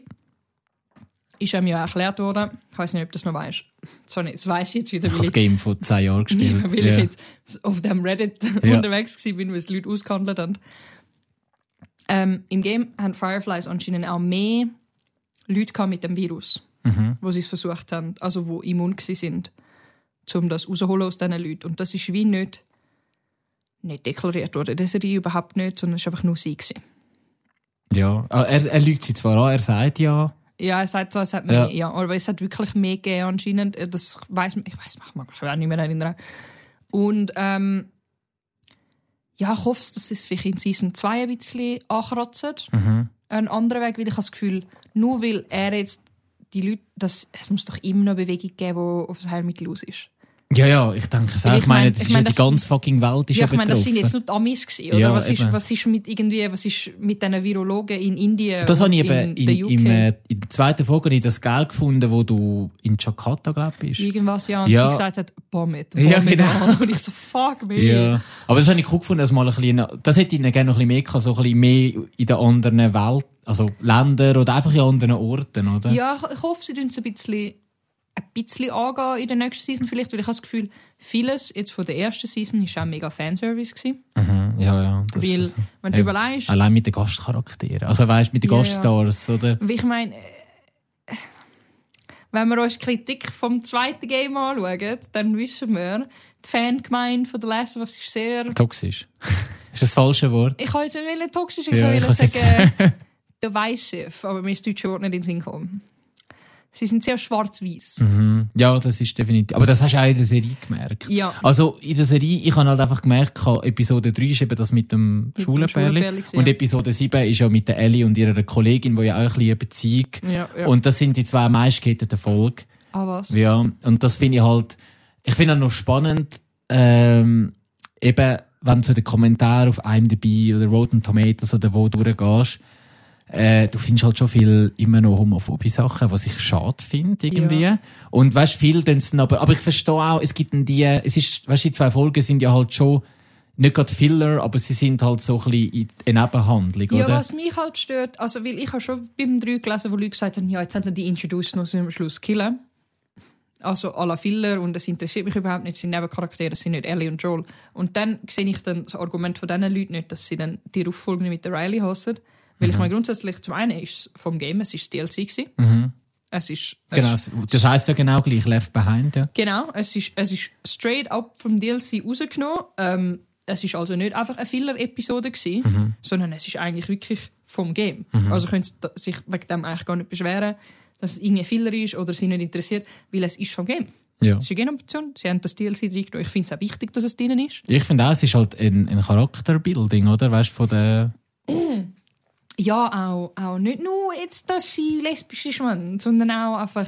ist einem ja erklärt worden, ich weiß nicht, ob du das noch weißt. Ich- das weiss ich jetzt wieder, Ich habe weil das Game vor zehn Jahren (laughs) gespielt. weil ich jetzt auf dem Reddit Ja. (laughs) unterwegs war, wo es Leute ausgehandelt haben. Ähm, Im Game haben Fireflies anscheinend auch mehr Leute mit dem Virus, Mhm. wo sie es versucht haben, also wo immun sind, um das rauszuholen aus diesen Leuten. Und das ist wie nicht, nicht deklariert worden. Das ist überhaupt nicht, sondern es war einfach nur sie. Gewesen. Ja, Ah, er, er lügt sie zwar an, er sagt ja, Ja, er sagt zwar, es hat mehr, Ja. ja. aber es hat wirklich mehr gegeben anscheinend. Äh, Das weiß ich weiß mich mag mich auch nicht mehr erinnern. Und ähm, ja, ich hoffe, dass es vielleicht in Season 2 ein bisschen ankratzt. mhm. Ein anderer Weg, weil ich das Gefühl, nur weil er jetzt die Leute, das, es muss doch immer noch eine Bewegung geben, die auf das Heilmittel aus ist. Ja, ja, ich denke es auch. Ich, meine, das ich ist meine, ja die ganze fucking Welt ist ja, ja, ich meine, das sind jetzt nur die Amis gewesen, oder? Ja, was, ist, eben. was ist mit irgendwie, was ist mit diesen Virologen in Indien? Das habe ich eben in, der in, im, äh, in der zweiten Folge habe ich das Geld gefunden, wo du in Jakarta, glaube ich, bist. Irgendwas, ja. Und Ja. sie gesagt hat, Bommet. Ja, Bommet genau. an. Und ich so, fuck me. Ja, aber das habe ich cool gefunden, dass mal ein bisschen, das hätte ich ihnen gerne noch ein bisschen mehr gehabt, so ein bisschen mehr in den anderen Welt, also Ländern oder einfach in anderen Orten, oder? Ja, ich, ich hoffe, sie tun es ein bisschen ein bisschen angehen in der nächsten Season vielleicht, weil ich habe das Gefühl, vieles jetzt von der ersten Season ist auch mega Fanservice gewesen. Mhm. Ja, ja. Weil, ist- wenn du Eben. überlegst, Allein mit den Gastcharakteren. Also weißt du, mit den Ja, ja. Gaststars, oder? wie ich meine, äh, wenn wir uns die Kritik vom zweiten Game anschauen, dann wissen wir, die Fangemeinde von The Last of Us ist sehr... Toxisch. (laughs) ist das falsche Wort? Ich kann jetzt nicht toxisch, ich Ja, kann ich sagen, divisive, aber mir ist das deutsche Wort nicht in den Sinn gekommen. Sie sind sehr schwarz-weiß. Mhm. Ja, das ist definitiv. Aber das hast du auch in der Serie gemerkt. Ja. Also in der Serie, ich habe halt einfach gemerkt, Episode 3 ist eben das mit dem gewesen, Und. Episode 7 ist ja mit der Ellie und ihrer Kollegin, die ja auch ein bisschen eine Beziehung. Ja, ja. Und das sind die zwei meistgehitteten Folgen. ah, was? Ja, und das finde ich halt, ich finde auch noch spannend, ähm, eben, wenn du so den Kommentar auf IMDb oder Rotten Tomatoes oder wo durchgehst, äh, du findest halt schon viel immer noch homophobe Sachen, was ich schade finde, irgendwie. Ja. Und weißt, viel dann aber, aber ich verstehe auch, es gibt dann die, es ist, weißt, die zwei Folgen sind ja halt schon, nicht gerade Filler, aber sie sind halt so ein bisschen in eine Nebenhandlung, Ja, oder? was mich halt stört, also weil ich habe schon beim 3 gelesen, wo Leute gesagt haben, ja, jetzt haben die introduced noch am Schluss killen. Also à la Filler und es interessiert mich überhaupt nicht, es sind Nebencharaktere, es sind nicht Ellie und Joel. Und dann sehe ich dann das Argument von diesen Leuten nicht, dass sie dann die Auffolge mit der Riley hassen. Weil ich meine, grundsätzlich, zum einen ist es vom Game, es ist DLC gewesen. Mhm. Es ist... Es Genau, das heisst ja genau gleich, Left Behind, ja. Genau, es ist, es ist straight up vom DLC rausgenommen. Ähm, es ist also nicht einfach eine Filler-Episode gewesen, Mhm. sondern es ist eigentlich wirklich vom Game. Also können sie sich wegen dem eigentlich gar nicht beschweren, dass es irgendwie Filler ist oder sie nicht interessiert, weil es ist vom Game. ja. Es ist eine Option. Sie haben das DLC reingenommen. Ich finde es auch wichtig, dass es drin ist. Ich finde auch, es ist halt ein, ein Charakterbuilding, oder? Weißt du, von der. Ja, auch, auch nicht nur jetzt, dass sie lesbisch ist, Mann, sondern auch einfach,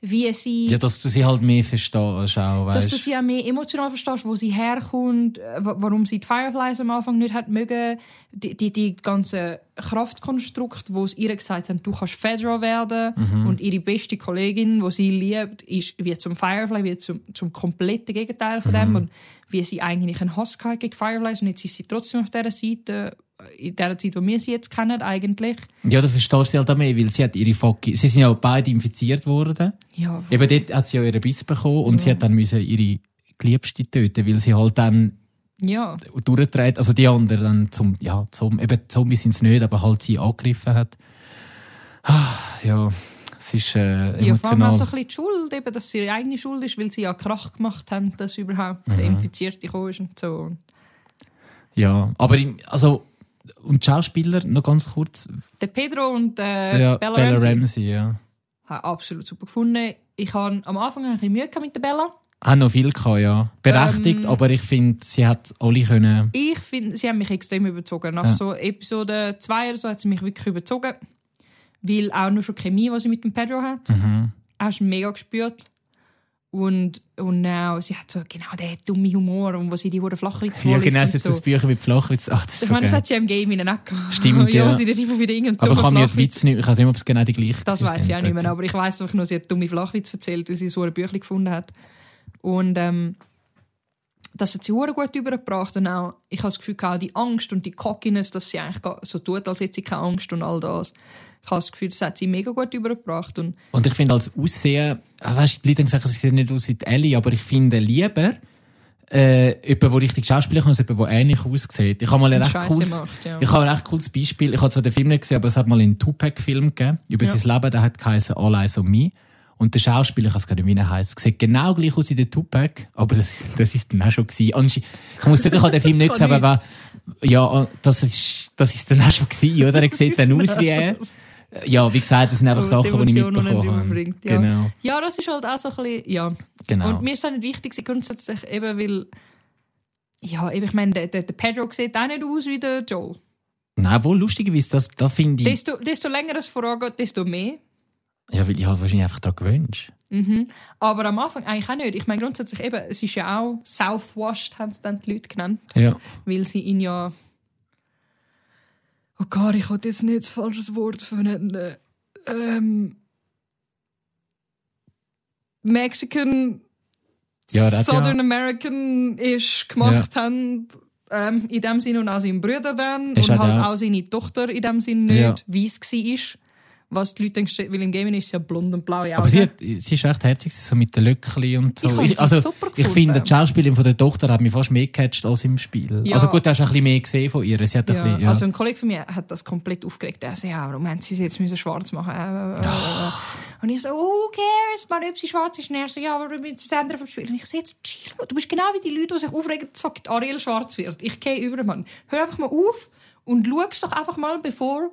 wie sie... Ja, dass du sie halt mehr verstehst, auch, dass du sie auch mehr emotional verstehst, wo sie herkommt, äh, wa- warum sie die Fireflies am Anfang nicht hat mögen, die, die, die ganze Kraftkonstrukt, wo es ihr gesagt haben, du kannst Fedra werden Mhm. und ihre beste Kollegin, wo sie liebt, ist wie zum Firefly, wie zum, zum kompletten Gegenteil von Mhm. dem und wie sie eigentlich einen Hass hatte gegen Fireflies und jetzt ist sie trotzdem auf dieser Seite, in der Zeit, wo wir sie jetzt kennen eigentlich. Ja, du verstehst sie halt auch mehr, weil sie hat ihre fucking... Sie sind ja beide infiziert worden. Ja, Eben dort hat sie ja ihren Biss bekommen und sie hat dann müssen ihre Geliebste töten, weil sie halt dann ja. durchgedreht, also die anderen dann zum, ja, zum, eben Zombies sind es nicht, aber halt sie angegriffen hat. Ah, Ja, es ist äh, Ja, vor allem emotional. auch so ein bisschen die Schuld, eben, dass sie ihre eigene Schuld ist, weil sie ja Krach gemacht haben, dass überhaupt Mhm. der Infizierte gekommen ist und so. Ja, aber also und Schauspieler noch ganz kurz. Der Pedro und äh, ja, die Bella, Ramsey ja. habe absolut super gefunden. Ich habe am Anfang ein bisschen Mühe mit der Bella. Haben noch viel gehabt, ja. Berechtigt, Ähm, aber ich finde, sie hat alle können. Ich finde, sie haben mich extrem überzogen. Nach Ja. so Episode 2 oder so hat sie mich wirklich überzogen. Weil auch nur schon Chemie, die sie mit dem Pedro hat, Mhm. hast du mega gespürt. Und, und auch, sie hat so genau den dummen Humor und wo sie die hure Flachwitz Ja, genau, es ist so. das Bücher mit Flachwitz. Ach, das ist Ich meine, das hat sie ja im Game in auch gehabt. Stimmt, (laughs) ja. wo sie dann einfach wieder irgendeinen Aber kann mir nicht, ich weiß nicht, ob es genau die gleiche Das gewesen weiß ich auch nicht mehr, aber ich weiß einfach nur, sie hat dumme Flachwitz erzählt, weil sie so ein Büchlein gefunden hat. Und ähm, das hat sie hure gut übergebracht und auch, ich habe das Gefühl, gehabt, die Angst und die Cockiness, dass sie eigentlich so tut, als hätte sie keine Angst und all das. Ich habe das Gefühl, das hat sie mega gut übergebracht und Und ich finde als Aussehen, ah, weißt, die Leute haben gesagt, sie sieht nicht aus wie die Ellie, aber ich finde lieber äh, jemand, der richtig Schauspieler kann, als jemand, der ähnlich aussieht. Ich habe mal ein recht Scheiße cooles, macht, ja. ich habe ein recht cooles Beispiel. Ich habe zwar den Film nicht gesehen, aber es hat mal einen Tupac-Film gegeben über Ja. sein Leben. Der hat geheißen All Eyes on Me. Und der Schauspieler, ich weiß gar nicht, wie er heisst, sieht genau gleich aus wie der Tupac, aber das, das ist dann auch schon gewesen. Ansche- Ich muss sagen, ich habe den Film nicht gesehen, aber ja, das ist, das ist dann auch schon gewesen, oder? Er sieht dann aus wie er. Ja, wie gesagt, das sind einfach die Sachen, die ich die mitbekommen habe. ja. Genau, Ja, das ist halt auch so ein bisschen, ja. genau. Und mir ist auch nicht wichtig, grundsätzlich eben, weil, ja, eben, ich meine, der, der, der Pedro sieht auch nicht aus wie der Joel. Nein, wohl lustigerweise, das, da finde ich, Desto, desto länger es vorangeht, desto mehr. Ja, weil ich halt wahrscheinlich einfach daran gewünscht. Mhm. Aber am Anfang eigentlich auch nicht. Ich meine, grundsätzlich eben, es ist ja auch Southwashed, haben es dann die Leute genannt, Ja. weil sie ihn ja. Oh Gott, ich wollte jetzt nicht das falsches Wort verwenden. Ähm. Mexican, Ja, das ja. Southern American ist gemacht haben. Ähm, in dem Sinne und auch sein Bruder dann. Ist und halt halt auch- auch seine Tochter in dem Sinne nicht Ja. weiss war. Was die Leute denken, weil im Gaming ist sie ja blond und blaue Augen. Aber sie, hat, sie ist echt herzig, so mit den Löckchen und so. Ich also, super ich finde, die Schauspielerin von der Tochter hat mich fast mehr gecatcht als im Spiel. Ja. Also gut, du hast ein bisschen mehr gesehen von ihr. Sie hat ein ja, bisschen, ja. Also ein Kollege von mir hat das komplett aufgeregt. Er so, ja, warum haben sie sie jetzt müssen schwarz machen? Äh, äh, äh. Und ich so, who cares? Man, ob sie schwarz ist. Und er so, ja, aber wir müssen das ändern vom Spiel. Und ich so, jetzt chill mal. Du bist genau wie die Leute, die sich aufregen, dass Ariel schwarz wird. Ich gehe über, Mann. Hör einfach mal auf und schau es doch einfach mal, bevor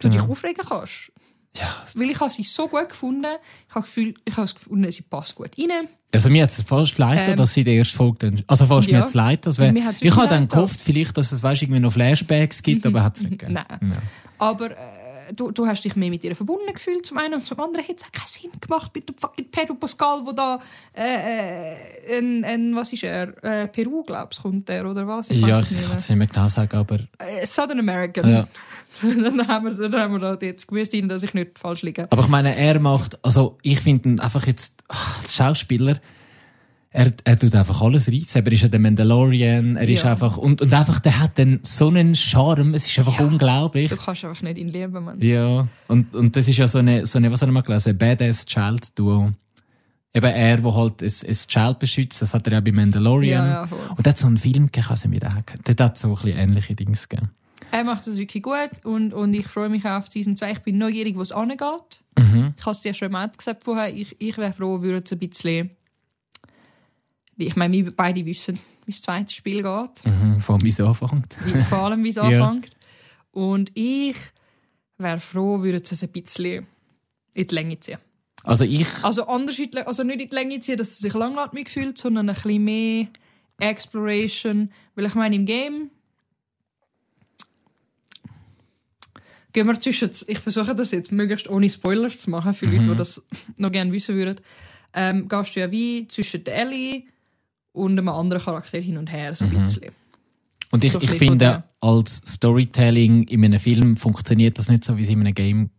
du dich aufregen kannst. Ja. Weil ich habe sie so gut gefunden. Ich habe das Gefühl, ich habe das gefunden, sie passt gut rein. Also mir hat es fast leid, Ähm, dass sie die erste Folge dann... Also fast ja. mir hat's leid, dass wir, Ich habe dann gehofft, vielleicht, dass es weißt, irgendwie noch Flashbacks gibt, aber hat es nicht gegeben. Nein. Ja. Aber äh, du, du hast dich mehr mit ihr verbunden gefühlt, zum einen. Und zum anderen hat es auch keinen Sinn gemacht mit dem fucking Pedro Pascal, wo da äh, äh, ein, ein, was ist er? Äh, Peru, glaubst kommt der, oder was? Ja, weiss ich kann es nicht mehr genau sagen, aber Äh, Southern American. Ja. (laughs) dann haben wir, dann haben wir da jetzt gewusst, dass ich nicht falsch liege. Aber ich meine, er macht, also ich finde einfach jetzt, ach, Schauspieler, er, er tut einfach alles reissen. Er ist ja der Mandalorian, er ist Ja. einfach, und, und einfach, der hat dann so einen Charme, es ist einfach Ja. unglaublich. Du kannst einfach nicht ihn lieben, Mann. Ja, und, und das ist ja so eine, so eine was haben wir mal gelesen, ein Badass-Child-Duo. Eben er, der halt ein, ein Child beschützt, das hat er ja bei Mandalorian. Ja. Und der hat so einen Film gegeben, also mit Der hat so ein bisschen ähnliche Dinge gegeben. Er macht das wirklich gut und, und ich freue mich auf Season 2. Ich bin neugierig, wo es angeht. Mhm. Ich habe es dir schon mal gesagt vorher. Ich, ich wäre froh, würde es ein bisschen. Ich meine, wir beide wissen, wie das zweite Spiel geht. Mhm. Vor allem, wie es anfängt. Vor allem, wie es (laughs) Ja. anfängt. Und ich wäre froh, würde es ein bisschen in die Länge ziehen. Also ich, Also, anders in die, also nicht in die Länge ziehen, dass es sich langatmig fühlt, sondern ein bisschen mehr Exploration. Weil ich meine, im Game. Gehen wir zwischen. Ich versuche das jetzt möglichst ohne Spoilers zu machen, für Leute, die das noch gerne wissen würden. Ähm, gehst du ja wie zwischen der Ellie und einem anderen Charakter hin und her, so ein bisschen. und ich, So ich finde, als Storytelling in einem Film funktioniert das nicht so, wie es in einem Game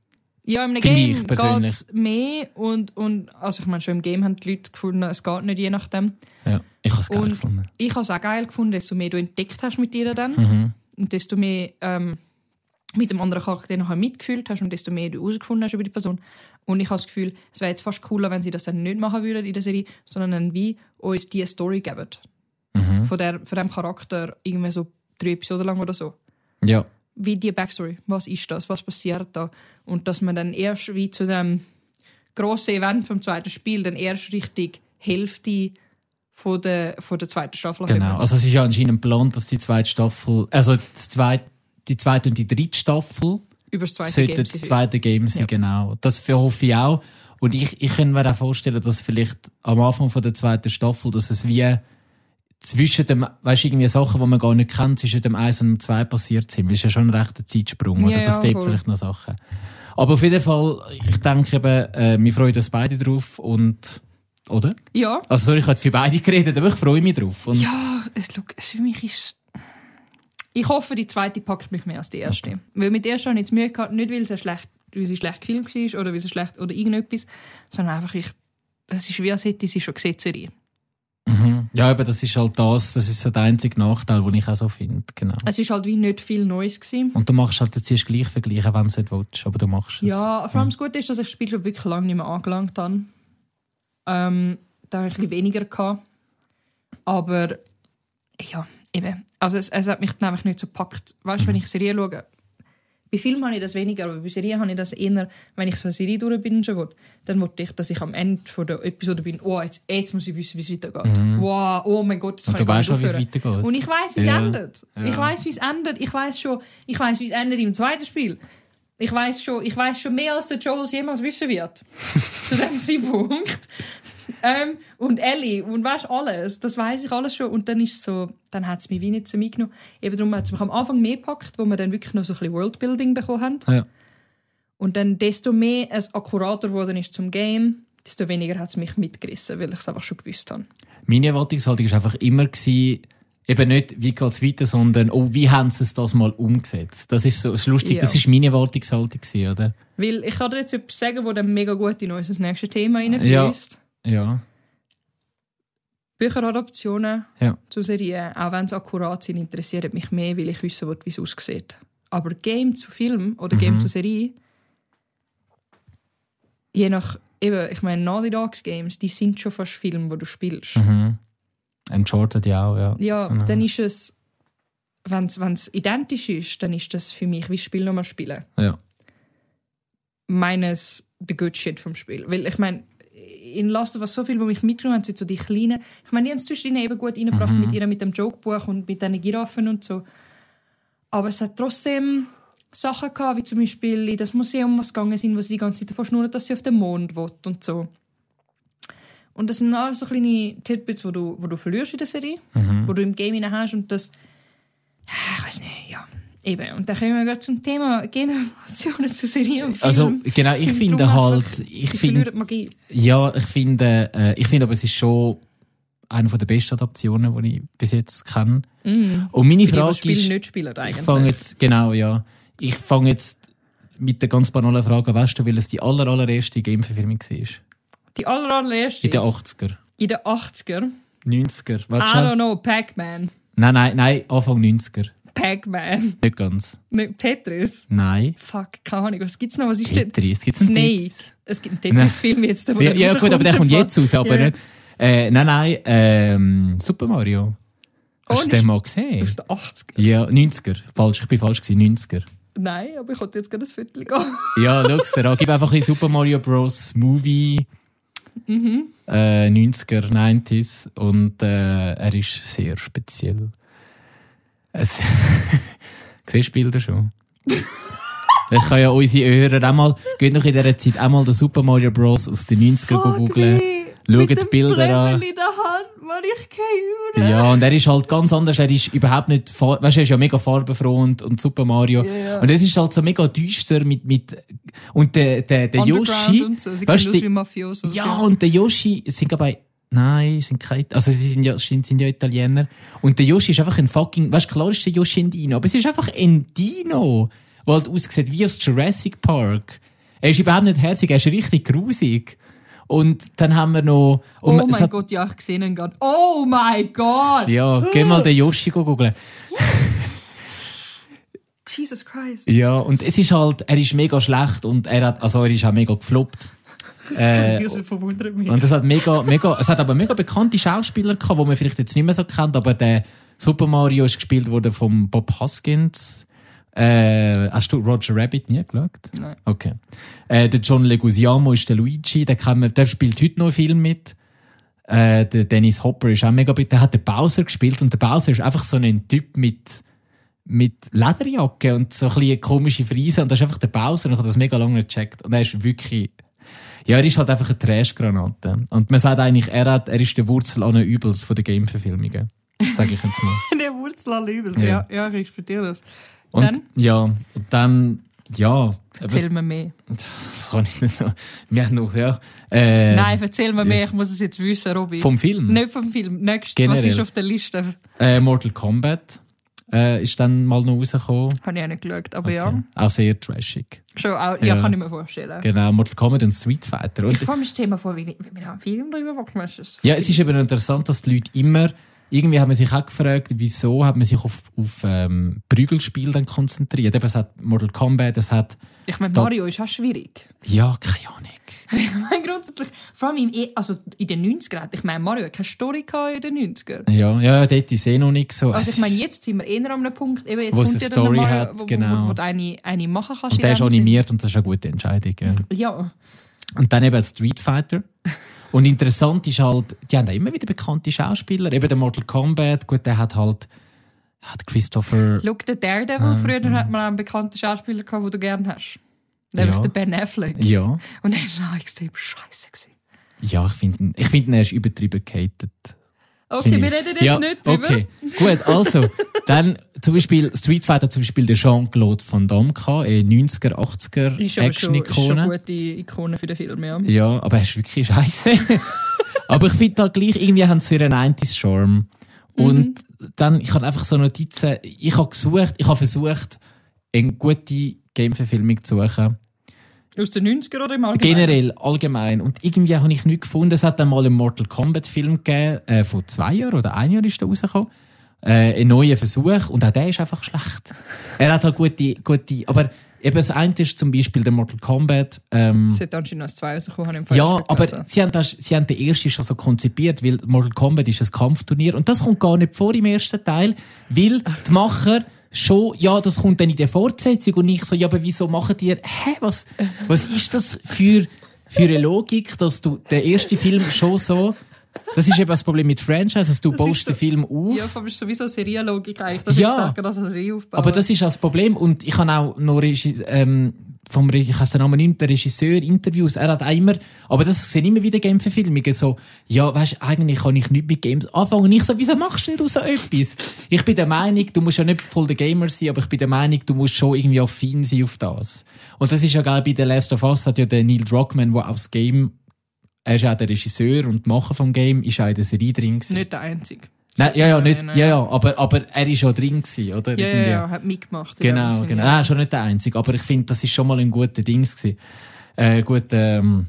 Ja, im Finde Game geht es mehr und, und also ich meine, schon im Game haben die Leute gefunden, es geht nicht, je nachdem. Ja, ich habe es geil Und- gefunden. Ich habe es auch geil gefunden, desto mehr du entdeckt hast mit ihr dann Mhm. und desto mehr ähm, mit dem anderen Charakter nachher mitgefühlt hast und desto mehr du herausgefunden hast über die Person. Und ich habe das Gefühl, es wäre jetzt fast cooler, wenn sie das dann nicht machen würden in der Serie, sondern dann wie uns die Story geben. Mhm. Von, der, von dem Charakter irgendwie so drei Episoden lang oder so. Ja, wie die Backstory. Was ist das? Was passiert da? Und dass man dann erst wie zu dem grossen Event vom zweiten Spiel dann erst richtig Hälfte von der, von der zweiten Staffel genau. kommen. Also es ist ja anscheinend geplant, dass die zweite Staffel, also das zweite, die zweite und die dritte Staffel über das zweite sollte Game das zweite Game sein, Ja. genau. Das hoffe ich auch. Und ich, ich kann mir auch vorstellen, dass vielleicht am Anfang von der zweiten Staffel, dass es wie zwischen dem, weißt du, irgendwie Sachen, die man gar nicht kennt, zwischen dem 1 und dem 2 passiert sind. Das ist ja schon ein rechter Zeitsprung, Ja, oder? Das ja, gibt voll. vielleicht noch Sachen. Aber auf jeden Fall, ich denke eben, äh, wir freuen uns beide drauf und, oder? Ja. Also, sorry, ich habe für beide geredet, aber ich freue mich drauf. Und Ja, es, look, es für mich ist... Ich hoffe, die zweite packt mich mehr als die erste. Weil mit der ersten habe ich jetzt Mühe gehabt, nicht weil sie schlecht, weil sie schlecht gefilmt war oder weil sie schlecht oder irgendetwas, sondern einfach ich... Es ist wie als hätte sie schon gesehen, Serie. Mhm. Ja, aber das ist halt das, das ist so der einzige Nachteil, den ich auch so finde, genau. Es ist halt wie nicht viel Neues gewesen. Und du machst halt, du ziehst gleich vergleichen, wenn du es nicht willst, aber du machst es. Ja, vor allem das Gute ist, dass ich das Spiel schon wirklich lange nicht mehr angelangt habe. Ähm, da habe ich ein bisschen weniger gehabt. Aber ja, eben. Also es, es hat mich dann einfach nicht so gepackt. Weißt du, wenn ich Serie schaue, bei Filmen habe ich das weniger, aber bei Serien habe ich das eher, wenn ich so eine Serie durch bin, schon will, dann wollte ich, dass ich am Ende von der Episode bin, oh, jetzt, jetzt muss ich wissen, wie es weitergeht. Wow, oh mein Gott, jetzt Und kann du ich gar weißt schon, wie es weitergeht. Und ich weiß, wie es Ja. endet. Ja. Ich weiß, wie es endet. Ich weiß schon, ich weiß, wie es endet im zweiten Spiel. Ich weiß schon, ich weiß schon mehr, als der Joel jemals wissen wird. (laughs) Zu dem Zeitpunkt. Ähm, und Ellie und weißt alles, das weiß ich alles schon. Und dann ist so, dann hat es mich wie nicht so mitgenommen. Eben darum hat es mich am Anfang mehr gepackt, wo wir dann wirklich noch so ein bisschen Worldbuilding bekommen haben. Ja. Und dann desto mehr es akkurater geworden ist zum Game, desto weniger hat es mich mitgerissen, weil ich es einfach schon gewusst habe. Meine Erwartungshaltung war einfach immer, gewesen, eben nicht, wie geht es weiter, sondern, oh, wie haben sie es das mal umgesetzt? Das ist so das ist lustig, Ja. das ist meine Erwartungshaltung, gewesen, oder? Weil ich kann dir jetzt etwas sagen, wo dann mega gut in unser nächstes Thema reinfließt. Ja. Bücheradaptionen Ja. zu Serien, auch wenn sie akkurat sind, interessieren mich mehr, weil ich wissen will, wie es aussieht. Aber Game zu Film oder Game zu Serie, je nach, eben, ich meine, Naughty Dogs Games, die sind schon fast Filme, wo du spielst. Mhm. Uncharted ja auch, ja. Ja, Genau. dann ist es, wenn es identisch ist, dann ist das für mich wie Spiel nochmal spielen. Ja. Meines the good shit vom Spiel. Weil ich meine, in Last of Us so viel, wo mich mitgenommen haben, sind so die kleinen. Ich meine, die haben es zwischendrin eben gut reingebracht Mhm. mit ihr, mit dem Jokebuch und mit diesen Giraffen und so. Aber es hat trotzdem Sachen gehabt, wie zum Beispiel in das Museum, was gegangen sind, wo sie die ganze Zeit davon schnurren, dass sie auf den Mond will und so. Und das sind alles so kleine Tidbits, wo du, wo du verlierst in der Serie, Mhm. wo du im Game hinein hast und das, ich weiß nicht, ja. Eben, und dann kommen wir gerade zum Thema Generationen zu Serien und. Also, genau, ich finde halt, ich finde, ja, ich finde, äh, ich finde aber, es ist schon eine der besten Adaptionen, die ich bis jetzt kenne. Mhm. Und meine Für die, die Frage Spiel ist, nicht spielen ich eigentlich. fange jetzt, genau, ja, ich fange jetzt mit der ganz banalen Frage, an, weißt du, weil es die aller, allererste Game-Verfilmung war? Die aller, allererste. In den 80er, in den 80er. 90er, I warte don't schon. know, Pac-Man. Nein, nein, nein, Anfang 90er. Pac-Man. Nicht ganz. Nicht Tetris. Nein. Fuck, keine Ahnung, was gibt's noch? Was ist denn? Tetris, gibt's einen Snake. Es gibt einen Tetris-Film jetzt, der Ja, ja gut, aber der kommt jetzt raus, aber Ja. nicht. Äh, nein, nein, ähm, Super Mario. Hast Oh, du den mal gesehen? Aus den 80er. Ja, 90er. Falsch, ich bin falsch gewesen, 90er. Nein, aber ich wollte jetzt gerade ein Viertel gehen. (laughs) Ja, schau's dir an. Gib einfach in Super Mario Bros. Movie Mhm. äh, 90er, 90s und äh, er ist sehr speziell. Es (laughs) Siehst du Bilder schon? ich kann ja unsere Hörer auch mal, geht noch in dieser Zeit auch mal den Super Mario Bros. aus den 90er googeln. Schaut die Bilder an. in der Hand, Mann, ich gehe über. Ja, und er ist halt ganz anders. Er ist überhaupt nicht, weißt du, er ist ja mega farbenfroh und, und Super Mario. Ja, ja. Und es ist halt so mega düster mit, mit, und der, der, der Yoshi. Und so. Sie weißt aus wie Mafiosos. Ja, und der Yoshi sind dabei. Nein, sind keine. Also sie sind ja, sind, sind ja Italiener. Und der Yoshi ist einfach ein fucking. Weißt du, klar ist der Yoshi ein Dino, aber es ist einfach ein Dino, der halt aussieht wie aus Jurassic Park. Er ist überhaupt nicht herzig, er ist richtig grusig. Und dann haben wir noch. Oh mein hat- Gott, ja, ich sehe ihn gerade. Oh mein Gott! Ja, geh mal den Yoshi googeln. (laughs) Jesus Christ. Ja, und es ist halt, er ist mega schlecht und er hat, also er ist auch mega gefloppt. (laughs) Äh, Das verwundert mich. Und es hat mega, mega, es hat aber mega bekannte Schauspieler gehabt, die man vielleicht jetzt nicht mehr so kennt, aber der Super Mario ist gespielt worden von Bob Hoskins. Äh, hast du Roger Rabbit nie geschaut? Nein. Okay. Äh, der John Leguizamo ist der Luigi, der, kann man, der spielt heute noch Film mit. Äh, der Dennis Hopper ist auch mega big. Der hat den Bowser gespielt und der Bowser ist einfach so ein Typ mit, mit Lederjacke und so ein bisschen komische Frise und das ist einfach der Bowser und ich habe das mega lange nicht gecheckt. Und er ist wirklich, ja, er ist halt einfach eine Trashgranate. Und man sagt eigentlich, er, hat, er ist der Wurzel aller Übels von den Game-Verfilmungen. Sag ich jetzt mal. (laughs) Der Wurzel aller Übels. Ja. Ja, ja, ich respektiere das. Und, Dann? Ja, und dann, ja. Erzähl mir mehr. Das kann ich nicht so. Wir haben noch, ja. Äh, Nein, erzähl mir mehr, ich muss es jetzt wissen, Robby. Vom Film? Nicht vom Film. Nächstes, was Generell. ist auf der Liste? Äh, Mortal Kombat äh, ist dann mal noch rausgekommen. Habe ich auch nicht geschaut, aber Okay. ja. Auch sehr trashig. Schon auch, ja, Ja. kann ich mir vorstellen. Genau, Mortal Kombat und Street Fighter. Und, Ich freue mich Thema vor, wie wie wir haben Film darüber gemacht ja, es ist eben interessant, dass die Leute immer, irgendwie haben wir sich auch gefragt, wieso hat man sich auf, auf ähm, Prügelspiel dann konzentriert. Eben, es hat Mortal Kombat, es hat, Ich meine, Mario ist auch schwierig. ja, keine Ahnung. (laughs) Ich meine, grundsätzlich, vor allem im, E- also in den 90ern, hat- ich meine, Mario hat keine Story gehabt in den 90ern. Ja, ja, dort ist eh noch nicht so. Also ich meine, jetzt sind wir eher an einem Punkt, eben jetzt Wo es eine Story Mario, hat, wo, genau. wo, wo du eine, eine machen kannst. und der in ist animiert und das ist eine gute Entscheidung. Ja. Ja. Und dann eben Street Fighter. Und interessant ist halt, die haben auch immer wieder bekannte Schauspieler. Eben der Mortal Kombat, gut, der hat halt hat Christopher. Schau, der Daredevil, früher hat man einen bekannten Schauspieler gehabt, den du gerne hast. Nämlich Ja. der Ben Affleck. Ja, Und er war auch extrem scheiße. gewesen. ja, ich finde, ich finde, ihn, er ist übertrieben gehatet. Okay, wir reden jetzt ja, nicht drüber. Okay, gut, also, dann zum Beispiel Street Fighter, zum Beispiel der Jean-Claude Van Damme, gehabt, eh, 90er, 80er Ist aber schon, Action-Ikone. gute Ikone für den Film, ja. Ja, aber er ist wirklich scheiße. (laughs) aber ich finde da gleich, irgendwie haben sie ihren 90s-Charme. Und dann, ich habe einfach so Notizen, ich habe gesucht, ich habe versucht, eine gute Game-Verfilmung zu suchen. Aus den 90er oder im Allgemeinen? Generell, allgemein. Und irgendwie habe ich nichts gefunden. Es hat dann mal einen Mortal Kombat-Film gegeben, äh, vor zwei Jahren oder ein Jahr ist der rausgekommen. Äh, ein neuer Versuch. Und auch der ist einfach schlecht. Er hat halt gute, gute, aber eben das eine ist zum Beispiel der Mortal Kombat. Ähm, Es sollte anscheinend noch 2 rausgekommen, habe ich im ja, Fall aber gelesen. sie haben, das, sie haben den ersten schon so konzipiert, weil Mortal Kombat ist ein Kampfturnier und das kommt gar nicht vor im ersten Teil, weil die Macher schon, ja, das kommt dann in der Fortsetzung und ich so, ja, aber wieso machen die, hä, was, was ist das für, für eine Logik, dass du den ersten Film schon so, das ist eben das Problem mit Franchises, du Das baust ist so- den Film auf. Ja, aber es ist sowieso Serienlogik eigentlich, dass Ja. ich sage, dass er Serie aufbauen. Aber das ist das Problem. Und ich habe auch noch ähm, vom ich weiß den Namen nicht, der Regisseur Interviews, er hat immer, aber das sind immer wieder Game-Verfilmungen, so, ja, weißt, eigentlich kann ich nicht mit Games anfangen. Und ich so, wieso machst denn du so etwas? Ich bin der Meinung, du musst ja nicht voll der Gamer sein, aber ich bin der Meinung, du musst schon irgendwie affin sein auf das. Und das ist ja geil, bei The Last of Us hat ja der Neil Druckmann, der aufs Game, er ist auch der Regisseur und Macher vom Game, ist auch in der Serie drin gewesen. Nicht der Einzige. Nein, ja, ja, nicht, ja, ja, aber, aber er ist ja drin gewesen, oder? Ja, ja, ja, hat mitgemacht. Genau, genau. ja. Ah, schon nicht der Einzige, aber ich finde, das ist schon mal ein guter Dings gewesen. Äh, gute, ähm,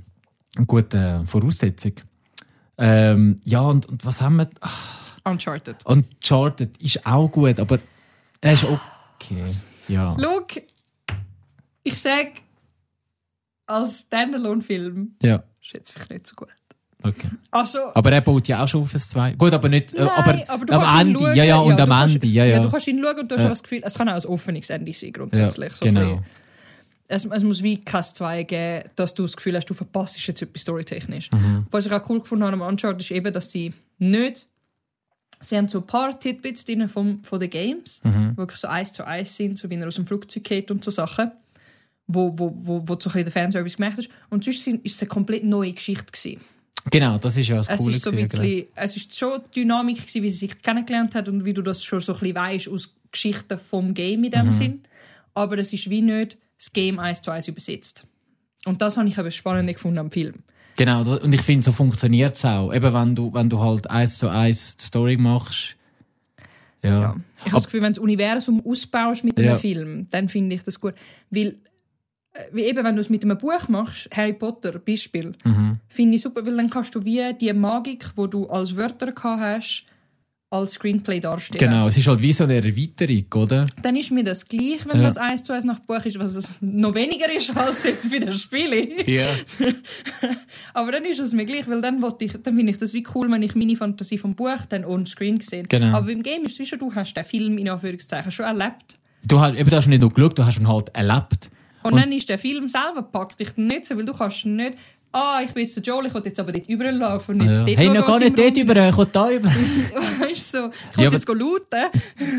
eine gute Voraussetzung. Ähm, ja, und, und was haben wir? Ach, Uncharted. Uncharted ist auch gut, aber er ist okay. Ja. Schau, ich sage, als Standalone-Film Ja, ist jetzt vielleicht nicht so gut. Okay. Also, Aber er baut ja auch schon auf ein 2. Gut, aber nicht, äh, Nein, aber, aber du am Ende. schauen. Ja, ja, und du am kannst- Ende. Ja, Ja, ja. du kannst ihn schauen und du hast Ja. auch das Gefühl, es kann auch ein Offenungsende sein, grundsätzlich. Ein genau. es, es muss wie kein 2 geben, dass du das Gefühl hast, du verpasst jetzt etwas storytechnisch. Mhm. Was ich auch cool gefunden habe am Uncharted ist eben, dass sie nicht Sie haben so ein paar Titbits drin vom, von den Games, Mhm. wirklich so eins zu eins sind, so wie er aus dem Flugzeug geht und so Sachen, wo, wo, wo, wo so ein bisschen der Fanservice gemacht ist. Und sonst ist es eine komplett neue Geschichte gewesen. Genau, das ist ja das Es Coole. ist so gewesen, genau. bisschen, es ist schon die Dynamik gewesen, wie sie sich kennengelernt hat und wie du das schon so ein bisschen weißt aus Geschichten vom Game in Mhm. dem Sinn. Aber es ist wie nicht das Game eins zu eins übersetzt. Und das habe ich aber spannend gefunden am Film. Genau, und ich finde, so funktioniert es auch. Eben, wenn du, wenn du halt eins zu eins die Story machst. Ja. Ja. Ich habe das Gefühl, wenn du das Universum ausbaust mit einem Ja. Film, dann finde ich das gut. Weil, wie eben, wenn du es mit einem Buch machst, Harry Potter, Beispiel, Mhm. finde ich super, weil dann kannst du wie die Magik, die du als Wörter gehabt hast, als Screenplay darstellen. Genau, es ist halt wie so eine Erweiterung, oder? Dann ist mir das gleich, wenn Ja. das eins zu eins nach Buch ist, was es noch weniger ist als jetzt bei den Spielen. Ja. (laughs) Aber dann ist es mir gleich, weil dann, ich, dann finde ich das wie cool, wenn ich meine Fantasie vom Buch dann on-screen sehe. Genau. Aber beim Game ist es wie schon, du hast den Film in Anführungszeichen schon erlebt. Du hast, eben, du hast nicht nur geschaut, du hast ihn halt erlebt. Und, Und- dann ist der Film selber packt dich nicht so, weil du kannst nicht, ah, ich bin jetzt der Joel, ich will jetzt aber dort überall laufen und jetzt Ja. dort Hey, noch gar nicht dort über, ich will da über. (laughs) Weißt du, so, ich will Ja, jetzt looten.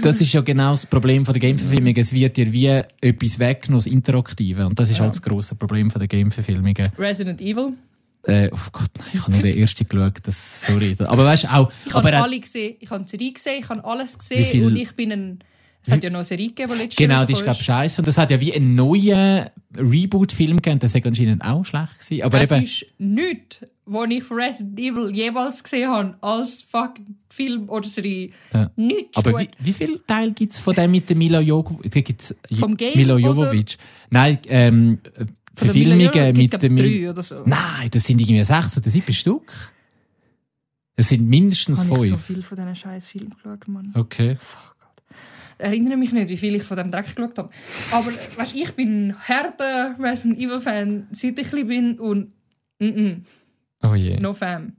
Das ist ja genau das Problem von der Game-Verfilmung. Es wird dir wie etwas weggenommen, das Interaktive. Und das ist Ja. halt das grosse Problem von der Game-Verfilmungen. Resident Evil. Äh, oh Gott, nein, ich habe nur den ersten geschaut. Das, sorry. Aber weißt du, auch. Ich habe alle gesehen, ich habe die Serie gesehen, ich habe alles gesehen und ich bin ein... Es hat ja noch eine Serie gegeben, die letztes Genau, die ist, glaube ich, scheiße. Und es hat ja wie einen neuen Reboot-Film gegeben. Das ist anscheinend auch schlecht gewesen. Aber es eben, ist nichts, was ich von Resident Evil jemals gesehen habe, als fucking Film oder Serie. Ja. Nichts aber wie, wie viel Teil gibt es von dem mit dem Milo Jovovic? Gibt's Vom Game Milo Jovovic? Nein, ähm, Verfilmungen mit dem... drei oder so. Nein, das sind irgendwie sechs oder sieben Stück. Es sind mindestens Habe ich so fünf. viel von diesen scheiß Filmen geschaut, Mann. Okay. Erinnere mich nicht, wie viel ich von dem Dreck geschaut habe. Aber weißt, ich bin ein harter Resident Evil Fan, seit ich klein bin und mm -mm, Oh je. no fan.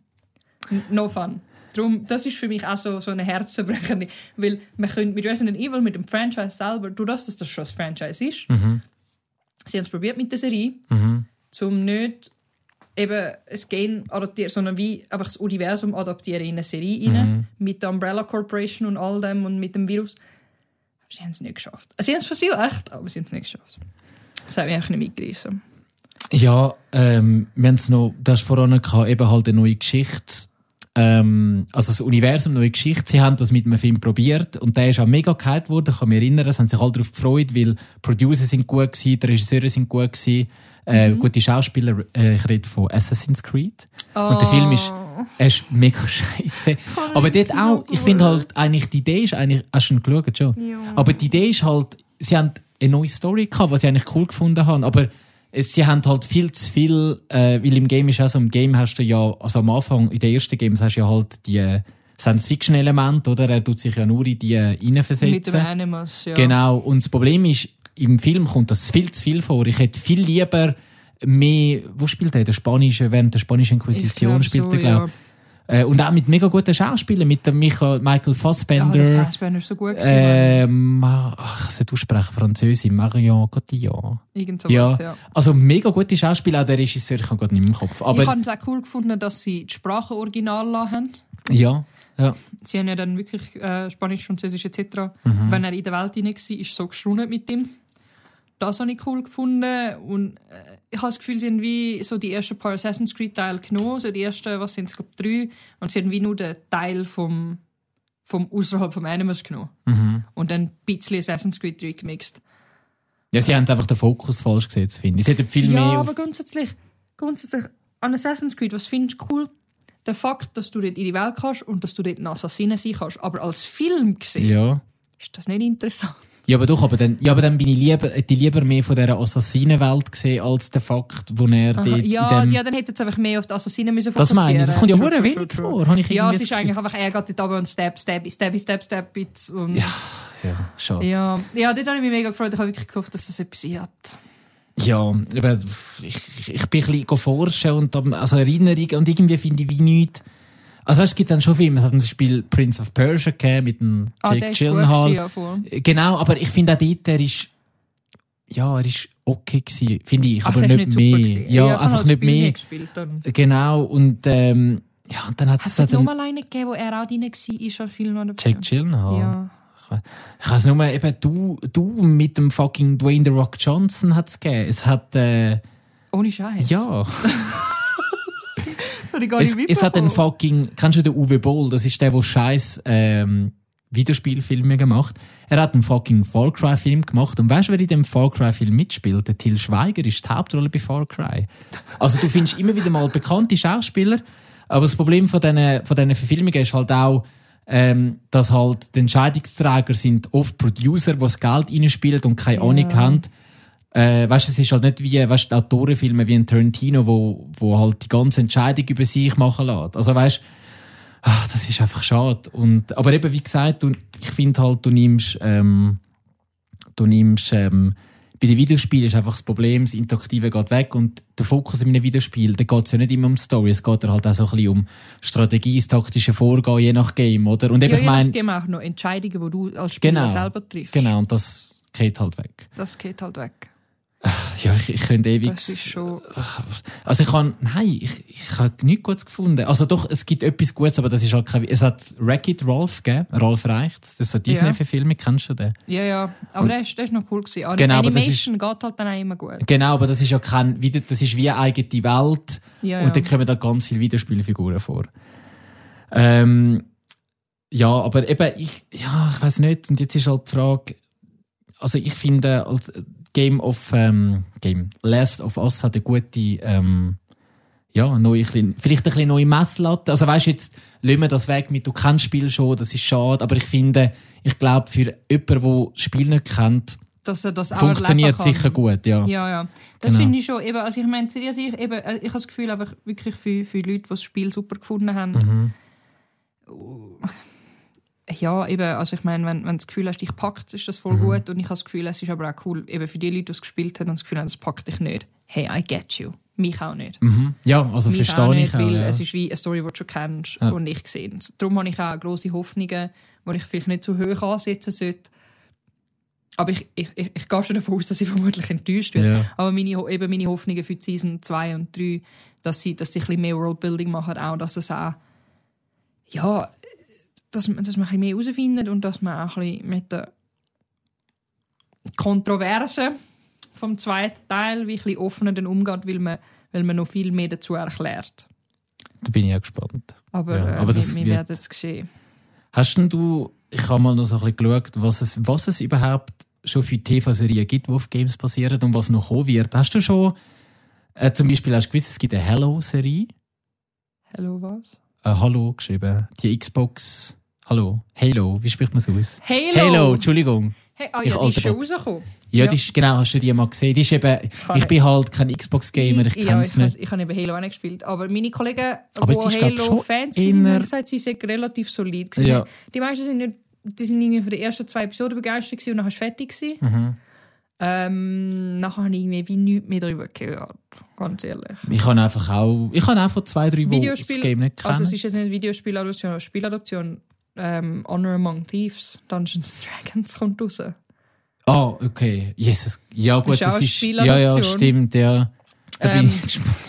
No fun. Darum, das ist für mich auch so, so eine Herzenbrechende. Weil man könnte mit Resident Evil, mit dem Franchise selber, durch das, dass das schon das Franchise ist, Mhm. sie haben es probiert mit der Serie, Mhm. zum nicht eben ein Game adaptieren, sondern wie einfach das Universum adaptieren in eine Serie rein, Mhm. mit der Umbrella Corporation und all dem und mit dem Virus. Sie haben es nicht geschafft. Sie haben es versucht, aber sie haben es nicht geschafft. Das hat mich einfach nicht mitgerissen. Ja, ähm, wir haben es noch, du hast vorhin gehabt, eben halt eine neue Geschichte. Ähm, also das Universum, neue Geschichte. Sie haben das mit einem Film probiert und der ist auch mega gehypt worden. Ich kann mich erinnern, es haben sich alle darauf gefreut, weil die Producer sind gut gewesen, die Regisseure sind gut gewesen, äh, gute Schauspieler. Äh, ich rede von Assassin's Creed. Und der Film ist, er ist mega (laughs) scheiße. Aber dort auch, ich finde halt, eigentlich, die Idee ist eigentlich, hast du ihn geschaut schon? Ja. Aber die Idee ist halt, sie haben eine neue Story gehabt, was ich eigentlich cool gefunden habe, aber sie haben halt viel zu viel, äh, weil im Game ist auch so, im Game hast du ja, also am Anfang, in den ersten Games hast du ja halt die Science-Fiction-Elemente, oder? Er tut sich ja nur in die äh, Mit dem reinversetzen. Animus, ja. Genau. Und das Problem ist, im Film kommt das viel zu viel vor. Ich hätte viel lieber mehr, wo spielt er? Der spanische, während der spanischen Inquisition spielt so, er, glaube ja. ich. Äh, und auch mit mega guten Schauspielern, mit dem Michael, Michael Ja, Fassbender. der Fassbender ist so gut gewesen. ähm, ach, ich sollte aussprechen, Französin, Marion Cotillon. Irgend sowas, Ja. ja. Also mega gute Schauspieler, auch der Regisseur, ich habe gerade nicht mehr im Kopf. Aber ich habe es auch cool gefunden, dass sie die Sprache original haben. ja, ja. Sie haben ja dann wirklich äh, Spanisch, Französisch etc. Mhm. Wenn er in der Welt hinein war, ist so geschrundet mit ihm. Das habe ich cool gefunden. Und äh, ich habe das Gefühl, sie haben wie so die ersten paar Assassin's Creed-Teile genommen. So die ersten, was sind es, glaube drei. Und sie haben wie nur den Teil vom, vom außerhalb vom Animus genommen. Mhm. Und dann ein bisschen Assassin's Creed 3 gemixt. Ja, sie haben einfach den Fokus falsch gesetzt, finde ich. Sie hätten viel Ja, mehr aber auf... grundsätzlich, grundsätzlich an Assassin's Creed, was findest du cool? Der Fakt, dass du dort in die Welt kannst und dass du dort ein Assassine sein kannst. Aber als Film gesehen, Ja. ist das nicht interessant. Ja, aber doch, aber dann, ja, aber dann bin ich lieber, hätte ich lieber mehr von dieser Assassinenwelt gesehen, als den Fakt, wo er Aha, dort ja, ja, dann hätte es einfach mehr auf die Assassinen müssen das fokussieren meine ich, das kommt ja True, hure true, wenig true, vor, habe ich Ja, es ist das eigentlich einfach, er geht dort runter und stab, stab, stab, stab, stab, jetzt. Und Ja. Ja, schade. ja, ja, dort habe ich mich mega gefreut. Ich habe wirklich gehofft, dass das etwas wird. Ja, aber ich, ich bin ein bisschen forschen und dann, also Erinnerungen und irgendwie finde ich wie nichts. Also weißt, es gibt dann schon Filme, es hat zum Beispiel Prince of Persia gegeben mit dem Ah, Jake der gut Gyllenhaal. ja, voll. Genau, aber ich finde auch dort, er ist, ja, er ist okay gewesen, finde ich, Ach, aber das ist nicht, super mehr. Ja, habe einfach nicht Spiel mehr. gespielt, dann. Genau, und, ähm, ja, und dann hat es nicht den nochmal einen gegeben, wo er auch drin war, ist ein Film oder Jake Gyllenhaal. Ja. Ich weiß nur, eben, du, du mit dem fucking Dwayne The Rock Johnson hat es gegeben. Es hat, äh, Ohne Scheiß. ja. (laughs) Habe ich gar Es, nicht es hat einen mitbekommen. fucking, kennst du den Uwe Boll? Das ist der, der scheiß ähm, Videospielfilme gemacht. Er hat einen fucking Far Cry Film gemacht und weißt du, wer in dem Far Cry Film mitspielt? Der Till Schweiger ist die Hauptrolle bei Far Cry. Also du findest immer wieder mal bekannte Schauspieler, aber das Problem von diesen von diesen Verfilmungen ist halt auch, ähm, dass halt die Entscheidungsträger sind oft Producer, die das Geld reinspielen und keine Ja. Ahnung haben. Äh, weißt, es ist halt nicht wie weißt, Autorenfilme wie ein Tarantino, wo, wo halt die ganze Entscheidung über sich machen lässt. Also weißt, ach, das ist einfach schade. Und, aber eben wie gesagt, du, ich finde halt, du nimmst, ähm, du nimmst, ähm, bei den Videospielen ist einfach das Problem, das Interaktive geht weg und der Fokus in einem Videospiel, da geht es ja nicht immer um die Story, es geht halt auch so ein bisschen um Strategie, das taktische Vorgehen, je nach Game, oder? Und eben, Ja, ich meine, nachdem auch noch Entscheidungen, die du als Spieler Genau. selber triffst. genau, und das geht halt weg. Das geht halt weg. Ja, ich, ich könnte ewig. Das ist schon... Also ich kann, nein, ich, ich habe nichts Gutes gefunden. Also doch, es gibt etwas Gutes, aber das ist halt kein, es hat Wreck-It Ralph gegeben, Ralph Reichts, das ist so Disney-Verfilmung, kennst du den? Ja, ja. Aber der ist, der ist noch cool gewesen. Genau, aber das Animation geht halt dann auch immer gut. Genau, aber das ist ja kein, wieder, das ist wie eine eigene Welt Ja, und da ja. kommen da ganz viele Videospielfiguren vor. Ähm, ja, aber eben, ich, ja, ich weiß nicht, und jetzt ist halt die Frage, also ich finde, als Game of, ähm, Game, Last of Us hat eine gute, ähm, ja, neue, vielleicht ein bisschen neue Messlatte. Also weißt jetzt, lassen wir das weg mit, du kennst das Spiel schon, das ist schade, aber ich finde, ich glaube, für jemanden, der das Spiel nicht kennt, Dass er das auch funktioniert sicher gut, ja. Ja, ja. Das Genau. finde ich schon. Eben, also ich meine, seriös, ich, eben, äh, ich habe das Gefühl, einfach wirklich für, für Leute, die das Spiel super gefunden haben, Mhm. Ja, eben, also ich meine, wenn, wenn du das Gefühl hast, dich packt ist das voll Mhm. gut. Und ich habe das Gefühl, es ist aber auch cool, eben für die Leute, die es gespielt haben und das Gefühl haben, es packt dich nicht. Hey, I get you. Mich auch nicht. Mhm. Ja, also Mich auch verstehe nicht, ich auch. weil Ja. es ist wie eine Story, die du schon kennst Ja. und ich gesehen. Darum habe ich auch grosse Hoffnungen, die ich vielleicht nicht zu hoch ansetzen sollte. Aber ich, ich, ich, ich gehe schon davon aus, dass ich vermutlich enttäuscht werde. Ja. Aber meine, eben meine Hoffnungen für die Season 2 und 3, dass sie, dass sie ein bisschen mehr Worldbuilding machen, auch dass es auch, ja, dass, man- dass man ein bisschen mehr herausfindet und dass man auch ein bisschen mit der Kontroverse vom zweiten Teil wie ein bisschen offener dann umgeht, weil man, weil man noch viel mehr dazu erklärt. Da bin ich auch gespannt. Aber, Ja, äh, aber das wir, wir werden es sehen. Hast denn du, ich habe mal noch so ein bisschen geschaut, was es, was es überhaupt schon für TV-Serien gibt, die auf Games basieren und was noch kommen wird. Hast du schon, äh, zum Beispiel, hast du gewusst, es gibt eine Hello-Serie? Hallo, was? Äh, Hallo geschrieben. Die Xbox, Hallo, Halo, wie spricht man so aus? Halo! Halo, Entschuldigung. Hey, ah, Ich ja, die ist schon rausgekommen. Ja, Ja. Die ist, genau, hast du die mal gesehen? Die ist eben, ich ich- bin halt kein Xbox-Gamer, ich ja, kenne es ich, nicht. ich habe eben Halo auch nicht gespielt. Aber meine Kollegen, Aber die es ich, Halo-Fans sind, haben gesagt, sie sind relativ solid. Ja. Die meisten sind nicht, die sind irgendwie für die ersten zwei Episoden begeistert und dann du fertig. Mhm. Ähm, nachher habe ich irgendwie wie nichts mehr darüber gehört. Ganz ehrlich. Ich habe einfach auch, ich habe einfach zwei, drei, die das Game nicht kennen. Also es ist jetzt nicht Videospieladoption, aber Spieladoption. Ähm, Honor Among Thieves, Dungeons and Dragons kommt raus. Ah, okay. Jesus. Ja, gut, ist auch das ist. Ja, ja, stimmt, ja. Da bin Ähm.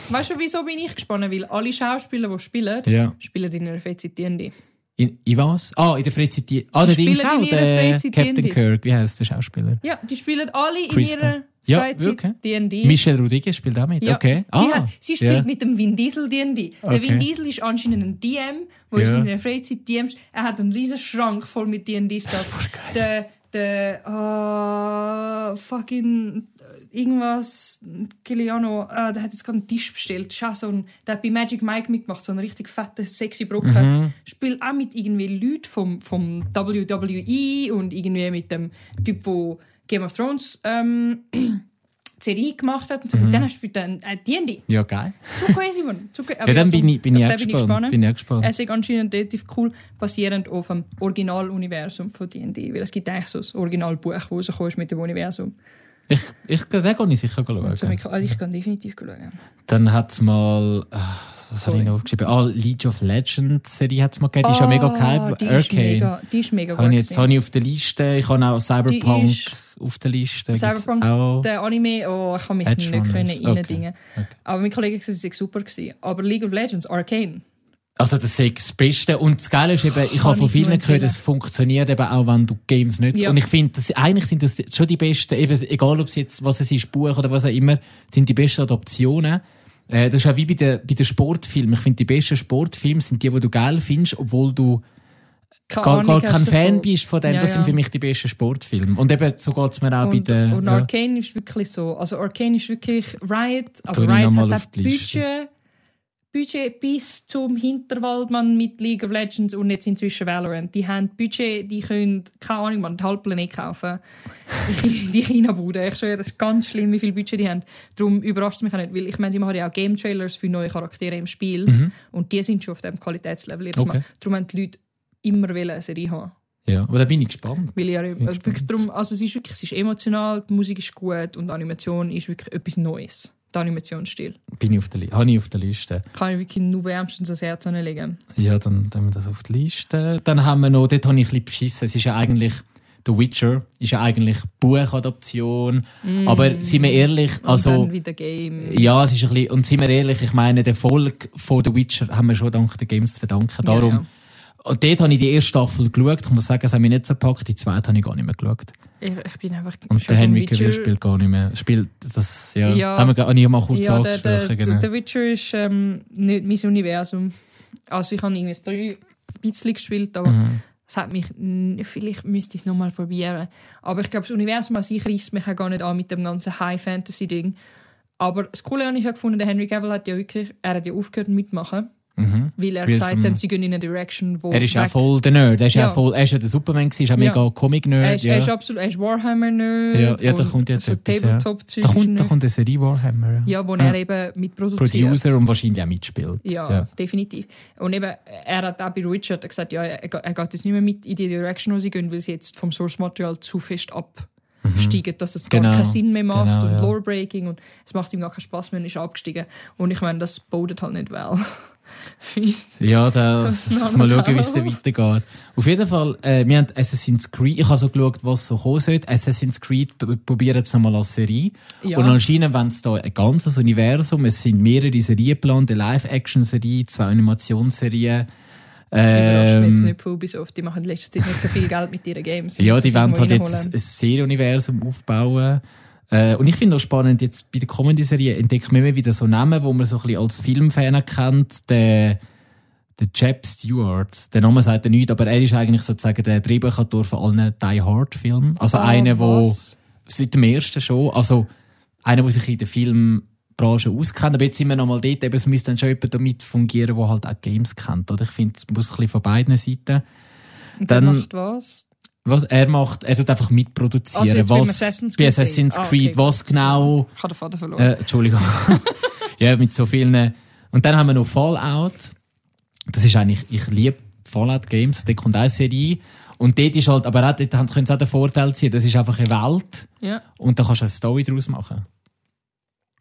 Weißt du, wieso bin ich gespannt? Weil alle Schauspieler, die spielen, Ja. spielen in einer Freizeit D&D. In, in was? Ah, in der Freizeit. Ah, der Dings auch, der Captain. Kirk. Wie heißt der Schauspieler? Ja, die spielen alle Chris in ihrer. Ja, Freizeit wirklich? D&D. Michelle Rodriguez spielt auch mit. Ja, Okay. sie, Ah, hat, sie spielt ja. mit dem Vin Diesel D&D. Der Okay. Vin Diesel ist anscheinend ein DM, wo Ja. ist in der Freizeit DMs. Er hat einen riesen Schrank voll mit D&D-Stuff. der, der, ah, fucking, irgendwas, Giuliano, ah, der hat jetzt gerade einen Tisch bestellt. Ein, der hat bei Magic Mike mitgemacht, so einen richtig fetten, sexy Brocken. Mhm. Spielt auch mit irgendwie Leuten vom, vom WWE und irgendwie mit dem Typ, wo Game of Thrones, ähm, (clears throat) Serie gemacht hat und so. Mhm. Denen spielt er äh, D&D. Ja, geil. Zu crazy, man. Zu, (laughs) Ja, dann bin ich, bin ich auch gespannt. Bin ich auch gespannt. Es ist anscheinend relativ cool, basierend auf dem Originaluniversum von D&D. Weil es gibt eigentlich so ein Originalbuch, das rausgekommen ist mit dem Universum. Ich, ich, den gehe ich sicher schauen. Also ich kann definitiv schauen. Dann hat es mal, ah, was habe ich noch aufgeschrieben? Ah, League of Legends Serie hat es mal gegeben. Die ist ja mega gehypt. Ah, die ist mega, die ist mega gut. jetzt habe ich auf der Liste. Ich habe auch Cyberpunk auf der Liste. Cyberpunk, auch. der Anime, oh, ich kann mich Edge nicht können reindingen. Okay. Aber mein Kollege gesagt, es sei super gewesen. Aber League of Legends, Arcane, Also das ist das Beste. Und das Geile ist eben, ich habe von vielen gehört, es funktioniert eben auch, wenn du Games nicht... Ja. Und ich finde, eigentlich sind das schon die besten, eben, egal ob es jetzt, was es ist, Buch oder was auch immer, sind die besten Adoptionen. Äh, das ist auch wie bei den, bei den Sportfilmen. Ich finde, die besten Sportfilme sind die, die du geil findest, obwohl du keine gar, gar kein davon. Fan bist von dem. Ja, das sind ja. für mich die besten Sportfilme. Und eben, so geht es mir auch bei Und, den... und ja. Arcane ist wirklich so. Also Arcane ist wirklich Riot. Also Tu ich Riot hat auch Liste. Budget, Budget bis zum Hinterwaldmann mit League of Legends und jetzt inzwischen Valorant. Die haben Budget, die können, keine Ahnung, man, den halben Planet kaufen. Die, China-Bude. Ich schwöre, das ist ganz schlimm, wie viel Budget die haben. Darum überrascht es mich auch nicht, weil ich meine, sie machen ja auch Game-Trailers für neue Charaktere im Spiel und die sind schon auf dem Qualitätslevel jetzt Mhm. Okay. mal. Darum haben die Leute immer eine Serie haben. ja, aber da bin ich gespannt. Weil ja, also wirklich darum, also es ist wirklich, es ist emotional, die Musik ist gut und die Animation ist wirklich etwas Neues. Der Animationsstil. Bin ich auf der, habe ich auf der Liste. Kann ich wirklich nur wärmstens ans Herz anlegen. Ja, dann tun wir das auf die Liste. Dann haben wir noch, dort habe ich ein bisschen beschissen. Es ist ja eigentlich, The Witcher ist ja eigentlich Buchadoption. Aber sind wir ehrlich, Und also, dann wieder Game. ja, es ist ein bisschen, und sind wir ehrlich, ich meine, den Erfolg von The Witcher haben wir schon dank den Games zu verdanken. Darum, Ja, ja. Und dort habe ich die erste Staffel geschaut. Ich muss sagen, es hat mich nicht so gepackt. Die zweite habe ich gar nicht mehr geschaut. Ich, ich bin einfach Und der Henry Cavill spielt gar nicht mehr. Spielt das, ja. Ja. Haben wir gar nicht mal kurz Ja, der, der, angesprochen. der, genau. der Witcher ist ähm, nicht mein Universum. Also ich habe irgendwie drei ein bisschen gespielt, aber Mhm. es hat mich, vielleicht müsste ich es nochmal probieren. Aber ich glaube, das Universum an sich reißt mich auch gar nicht an mit dem ganzen High-Fantasy-Ding. Aber das Coole habe ich ja gefunden, der Henry Cavill hat ja wirklich, er hat ja aufgehört mitmachen, Mhm. weil er Weil es gesagt hat, sie gehen in eine Direction, wo Er ist weg- voll der Nerd. Er ist, Ja. voll, er ist ja der Superman, gewesen, ist auch Ja. mega Comic-Nerd. er ist, ja. er ist absolut, er ist Warhammer-Nerd. Ja, ja, da kommt jetzt so etwas, ja. Da, kommt, da kommt eine Serie Warhammer. Ja. Ja, wo Ja. er eben mitproduziert. Producer und wahrscheinlich auch mitspielt. Ja, definitiv. Und eben, er hat auch bei Richard gesagt, ja, er, er geht jetzt nicht mehr mit in die Direction, wo sie gehen, weil sie jetzt vom Source-Material zu fest absteigen, dass es Genau, gar keinen Sinn mehr macht genau, und ja. Lore-Breaking und es macht ihm gar keinen Spaß mehr und ist abgestiegen. Und ich meine, das bodet halt nicht well. Ja, da, mal schauen, wie es auf. da weitergeht. Auf jeden Fall, äh, wir haben Assassin's Creed, ich habe so geschaut, was so kommen sollte. Assassin's Creed p- probieren es nochmal als Serie. Ja. Und anscheinend, wenn es da ein ganzes Universum, es sind mehrere Serien geplant, eine Live-Action-Serie, zwei Animationsserien. Mich jetzt Ähm, nicht von Ubisoft. Die machen in letzter Zeit nicht so viel Geld mit ihren Games. ja, die sie wollen halt jetzt ein Serienuniversum aufbauen. Äh, und ich finde auch spannend, jetzt bei der kommenden Serie entdeckt man immer wieder so Namen, wo man so ein bisschen als Filmfan kennt. Der, der Jeb Stewart. Der Name sagt er nicht, aber er ist eigentlich sozusagen der Drehbuchautor von allen Die Hard Filmen. Also Ah, einer, wo was? seit dem ersten schon, also einer, der sich in der Filmbranche auskennt. Aber jetzt sind wir nochmal dort, eben, es müsste dann schon jemand damit fungieren, der halt auch Games kennt. Oder? Ich finde, es muss ein bisschen von beiden Seiten. Und der dann- macht was? Was er macht, er tut einfach mitproduzieren. Also jetzt was, Assassin's Creed Assassin's. Ah, Creed, okay, was genau, Ich habe den Vater verloren. äh, Entschuldigung. (laughs) ja, mit so vielen. Und dann haben wir noch Fallout. Das ist eigentlich, ich liebe Fallout Games, da kommt auch eine Serie. Und dort ist halt, aber auch, dort können sie auch den Vorteil ziehen, das ist einfach eine Welt Ja. und da kannst du eine Story daraus machen.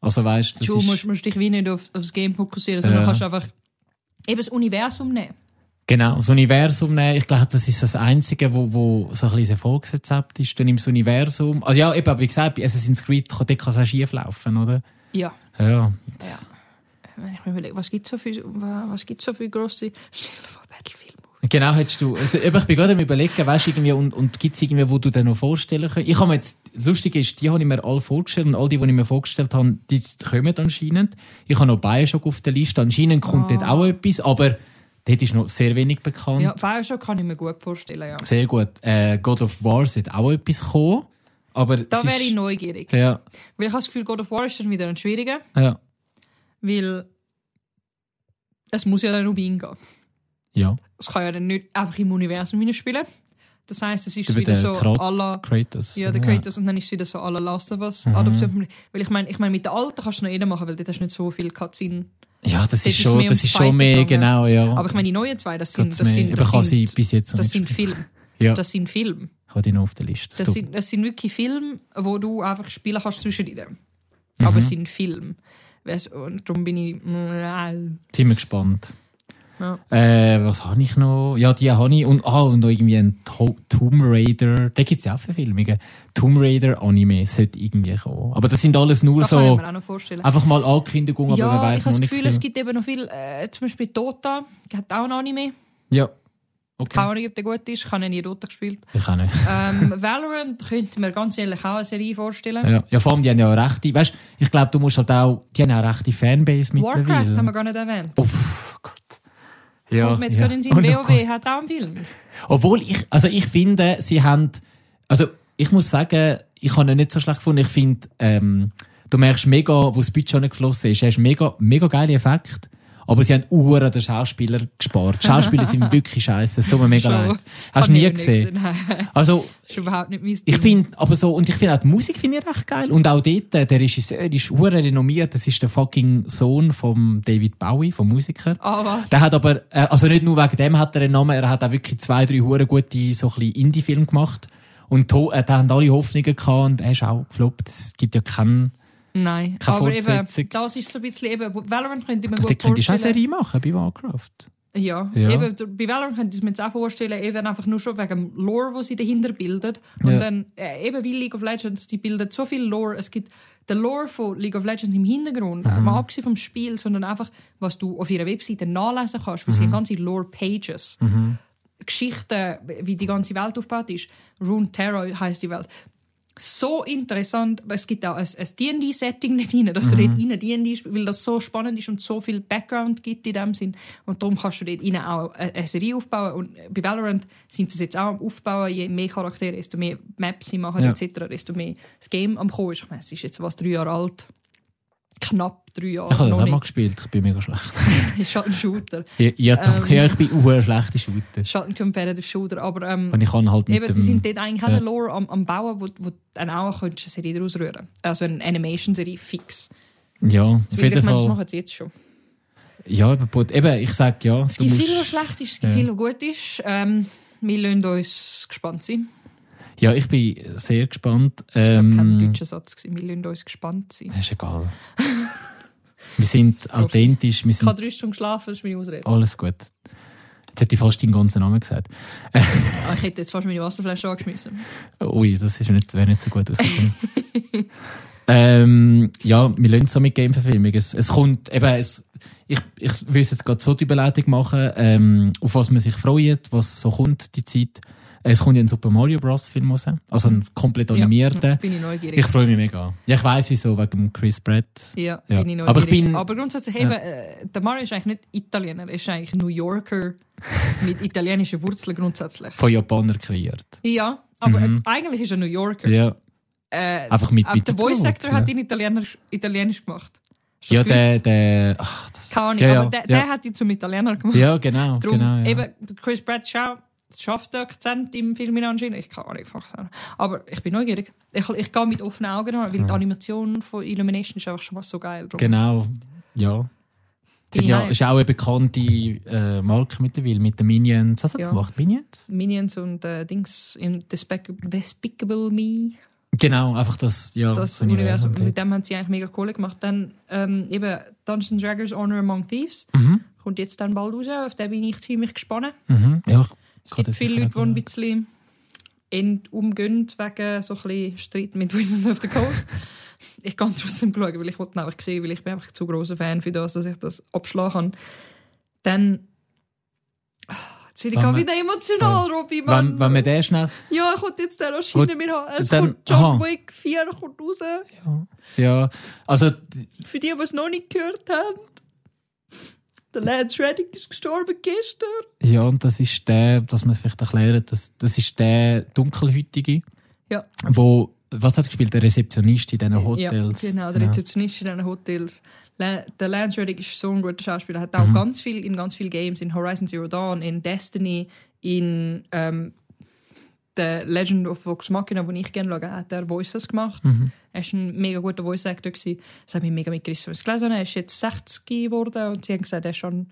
Also weißt du, das ist... musst, musst dich wie nicht auf, aufs Game fokussieren, sondern Ja. kannst einfach eben das Universum nehmen. Genau, das Universum nehmen. Ich glaube, das ist das Einzige, wo, wo so ein bisschen Erfolgsrezept ist. Du nimmst das Universum. Also ja, eben, wie gesagt, bei Assassin's Creed kann es auch schief laufen, oder? Ja. Ja. ja. Wenn ich mir überlege, was gibt es so viele, was gibt's so viele grosse Stellen von Battlefield? Genau, hättest du. eben, Ich bin gerade am überlegen, weißt du, irgendwie, und, und gibt es irgendwie, wo du dir noch vorstellen kannst? Ich habe mir jetzt, das Lustige ist, die habe ich mir alle vorgestellt und all die, die ich mir vorgestellt habe, die kommen anscheinend. Ich habe noch Bioshock auf der Liste. Anscheinend kommt dort auch etwas, aber dort ist noch sehr wenig bekannt. Ja, Bioshock kann ich mir gut vorstellen, ja. Sehr gut. Äh, God of War sollte auch etwas kommen. Aber Da wäre ich neugierig. Ja, Weil ich habe das Gefühl, God of War ist dann wieder ein schwieriger, ja, weil es muss ja dann um ihn gehen. ja. Es kann ja dann nicht einfach im Universum spielen. Das heisst, es ist Über wieder so aller Kratos. ja, der Kratos und dann ist es wieder so aller Last of Us Adoption. Weil ich meine, ich meine, mit der alten kannst du noch jeder machen, weil dort hast du nicht so viel Cutscene. Ja, das ist schon, mehr das ist schon mehr, genau, ja. Aber ich meine, die neuen zwei, das sind, das sind, das sind, jetzt noch das sind. Filme. (laughs) Ja, Das sind Filme. ich habe die noch auf der Liste. Das Das sind, das sind wirklich Filme, wo du einfach spielen kannst zwischen ihnen. Mhm. Aber es sind Filme. Und darum bin ich. Sind wir gespannt. Ja. Äh, was habe ich noch? Ja, die habe ich. Und, ah, und noch irgendwie ein To Tomb Raider. Da gibt es ja auch Verfilmungen. Tomb Raider Anime sollte irgendwie kommen. Aber das sind alles nur Das ich so mir auch noch vorstellen. einfach mal Ankündigungen, aber man ja, ich weiß habe noch das nicht Gefühl, viel. es gibt eben noch viel. Äh, zum Beispiel Dota hat auch ein Anime. Ja. Okay. Keine Ahnung, ob der gut ist. Ich habe nie Dota gespielt. Ich auch nicht. Ähm, (laughs) Valorant könnte mir ganz ehrlich auch eine Serie vorstellen. Ja, ja, vor allem, die haben ja auch rechte, weißt ich glaube, du musst halt auch, die haben auch rechte Fanbase Warcraft mittlerweile. haben wir gar nicht erwähnt. Uff, Gott. Ja, Und mir jetzt ja. gerade in Sinn, WoW hat auch einen Film. Obwohl ich, also ich finde, sie haben, also ich muss sagen, ich habe ihn nicht so schlecht gefunden. Ich finde, ähm, du merkst mega, wo das Budget schon nicht geflossen ist, hast mega, mega geile Effekte. Aber sie haben Uhren den Schauspieler gespart. Die Schauspieler sind (laughs) wirklich scheiße. Es tut mir mega leid. Hast du nie ich gesehen? Nein, (laughs) Also, das ist überhaupt nicht mein ich Ding. finde, aber so, und ich finde auch die Musik finde ich recht geil. Und auch dort, äh, der Regisseur ist hure renommiert. Das ist der fucking Sohn von David Bowie, vom Musiker. Ah, was? Der hat aber, äh, also nicht nur wegen dem hat er einen Namen, er hat auch wirklich zwei, drei hure gute so ein bisschen Indie-Filme gemacht. Und äh, da haben alle Hoffnungen gehabt und er ist auch gefloppt. Es gibt ja keinen, Nein, Keine aber eben, das ist so ein bisschen eben, Valorant könnte ich mir gut könnte ich auch eine vorstellen. Serie machen bei Warcraft. Ja, Ja. Eben, bei Valorant könnte ich mir jetzt auch vorstellen, eben einfach nur schon wegen dem Lore, wo sie dahinter bildet. Und Ja. dann, äh, eben wie League of Legends, die bildet so viel Lore. Es gibt den Lore von League of Legends im Hintergrund, Mhm. mal abgesehen vom Spiel, sondern einfach, was du auf ihrer Webseite nachlesen kannst, weil sie Mhm. haben ganze Lore-Pages. Geschichten, wie die ganze Welt aufgebaut ist. Rune Terror heisst die Welt. So interessant, aber es gibt auch ein, ein D&D-Setting nicht rein, dass du Mhm. dort rein D&D spielst, weil das so spannend ist und so viel Background gibt in dem Sinn. Und darum kannst du dort rein auch eine, eine Serie aufbauen. Und bei Valorant sind sie es jetzt auch am Aufbauen, je mehr Charaktere, desto mehr Maps sie machen Ja. etc., desto mehr das Game am kommen ist. Ich meine, es ist jetzt was, drei Jahre alt. Knapp drei Jahre. Ich habe das auch mal gespielt, ich bin mega schlecht. ist halt ein Shooter. Ja, ja, doch, Ähm. ja ich bin ein schlechter Shooter. Halt ein Competitive Shooter, aber ähm, Und ich kann halt mit Eben, dem... sie sind dort eigentlich auch ja. eine Lore am, am Bauen, wo, wo dann auch eine Serie daraus rühren. Also eine Animation-Serie fix. ja, auf ich jeden das Fall. machen sie jetzt schon. Ja, eben, ich sag ja. Es gibt musst- viel, was schlecht ist, es gibt Ja. viel, was gut ist. Ähm, wir lassen uns gespannt sein. Ja, ich bin sehr gespannt. Das war ähm, kein deutscher Satz. gewesen. Wir lassen uns gespannt sein. ist egal. (laughs) wir sind authentisch, wir Ich habe sind drei Stunden geschlafen, das ist meine Ausrede. alles gut. Jetzt hätte ich fast deinen ganzen Namen gesagt. Ah, ich hätte jetzt fast meine Wasserflasche angeschmissen. Ui, das ist nicht, wäre nicht so gut ausgekommen. (laughs) ähm, ja, wir lassen so mit Game-Verfilmung. Es, es kommt eben, es, ich, ich will jetzt gerade so die Überleitung machen, ähm, auf was man sich freut, was so kommt, die Zeit. Es kommt ja ein Super Mario Bros. Film raus, also ein komplett animierter. Ja, bin ich neugierig. Ich freue mich mega. Ja, ich weiß wieso, wegen Chris Pratt. ja, Ja. bin ich neugierig. Aber ich bin- Aber grundsätzlich eben, äh, der Mario ist eigentlich nicht Italiener, er ist eigentlich New Yorker (laughs) mit italienischen Wurzeln grundsätzlich. Von Japanern kreiert. Ja, aber Mhm. äh, eigentlich ist er New Yorker. Ja, Äh, einfach mit, aber mit der Voice Actor hat ihn Italienisch, Italienisch gemacht. Ja, der, der, ach, das, Keine Ahnung, Ja, ja, aber der, ja. der hat ihn zum Italiener gemacht. ja, genau, Darum, genau, eben, Chris Pratt schau, schafft den Akzent im Film in anscheinend. Ich kann auch nicht sagen. Aber ich bin neugierig. Ich, ich gehe mit offenen Augen an, weil die Animation von Illumination ist einfach schon was so geil. Darum. Genau, ja. Bin ja, ist auch eine bekannte äh, Marke mittlerweile mit den Minions. Was hat sie Ja. gemacht? Minions? Minions und äh, Dings in Despic Despicable Me. Genau, einfach das, ja, das ein Universum. dort. Mit dem haben sie eigentlich mega cool gemacht. Dann ähm, eben Dungeons Dragons Honor Among Thieves. Mhm. Kommt jetzt dann bald raus. Auf den bin ich ziemlich gespannt. Mhm. Ja, ich Es gibt viele Leute, die ein bisschen end umgehen wegen so ein bisschen Streit mit (laughs) Wizards of the Coast. ich kann trotzdem schauen, weil ich wollte einfach sehen, weil ich bin einfach zu großer Fan für das, dass ich das abschlagen kann. Dann... Ah, Jetzt werde ich auch wieder emotional, Robby, Mann. Wenn, wenn wir den schnell. Ja, ich wollte jetzt den Wir haben, es dann- kommt John aha. Wick 4 kommt raus. Ja, ja also Für die, die es noch nicht gehört haben. Der Lance Reddick ist gestorben gestern. Ja, und das ist der, dass man vielleicht erklärt, das, das ist der Dunkelhütige, Ja. wo, was hat gespielt? Der Rezeptionist in diesen Hotels. Ja, genau, der Rezeptionist in diesen Hotels. La der Lance Reddick ist so ein guter Schauspieler. Er hat auch Mhm. ganz viel in ganz vielen Games, in Horizon Zero Dawn, in Destiny, in ähm, The Legend of Vox Machina, wo ich gerne schaue, hat er Voices gemacht. Mhm. Er war ein mega guter Voice Actor. gewesen. Das hat mich mega mitgerissen. als ich gelesen habe. Er ist jetzt 60 geworden und sie haben gesagt, er ist schon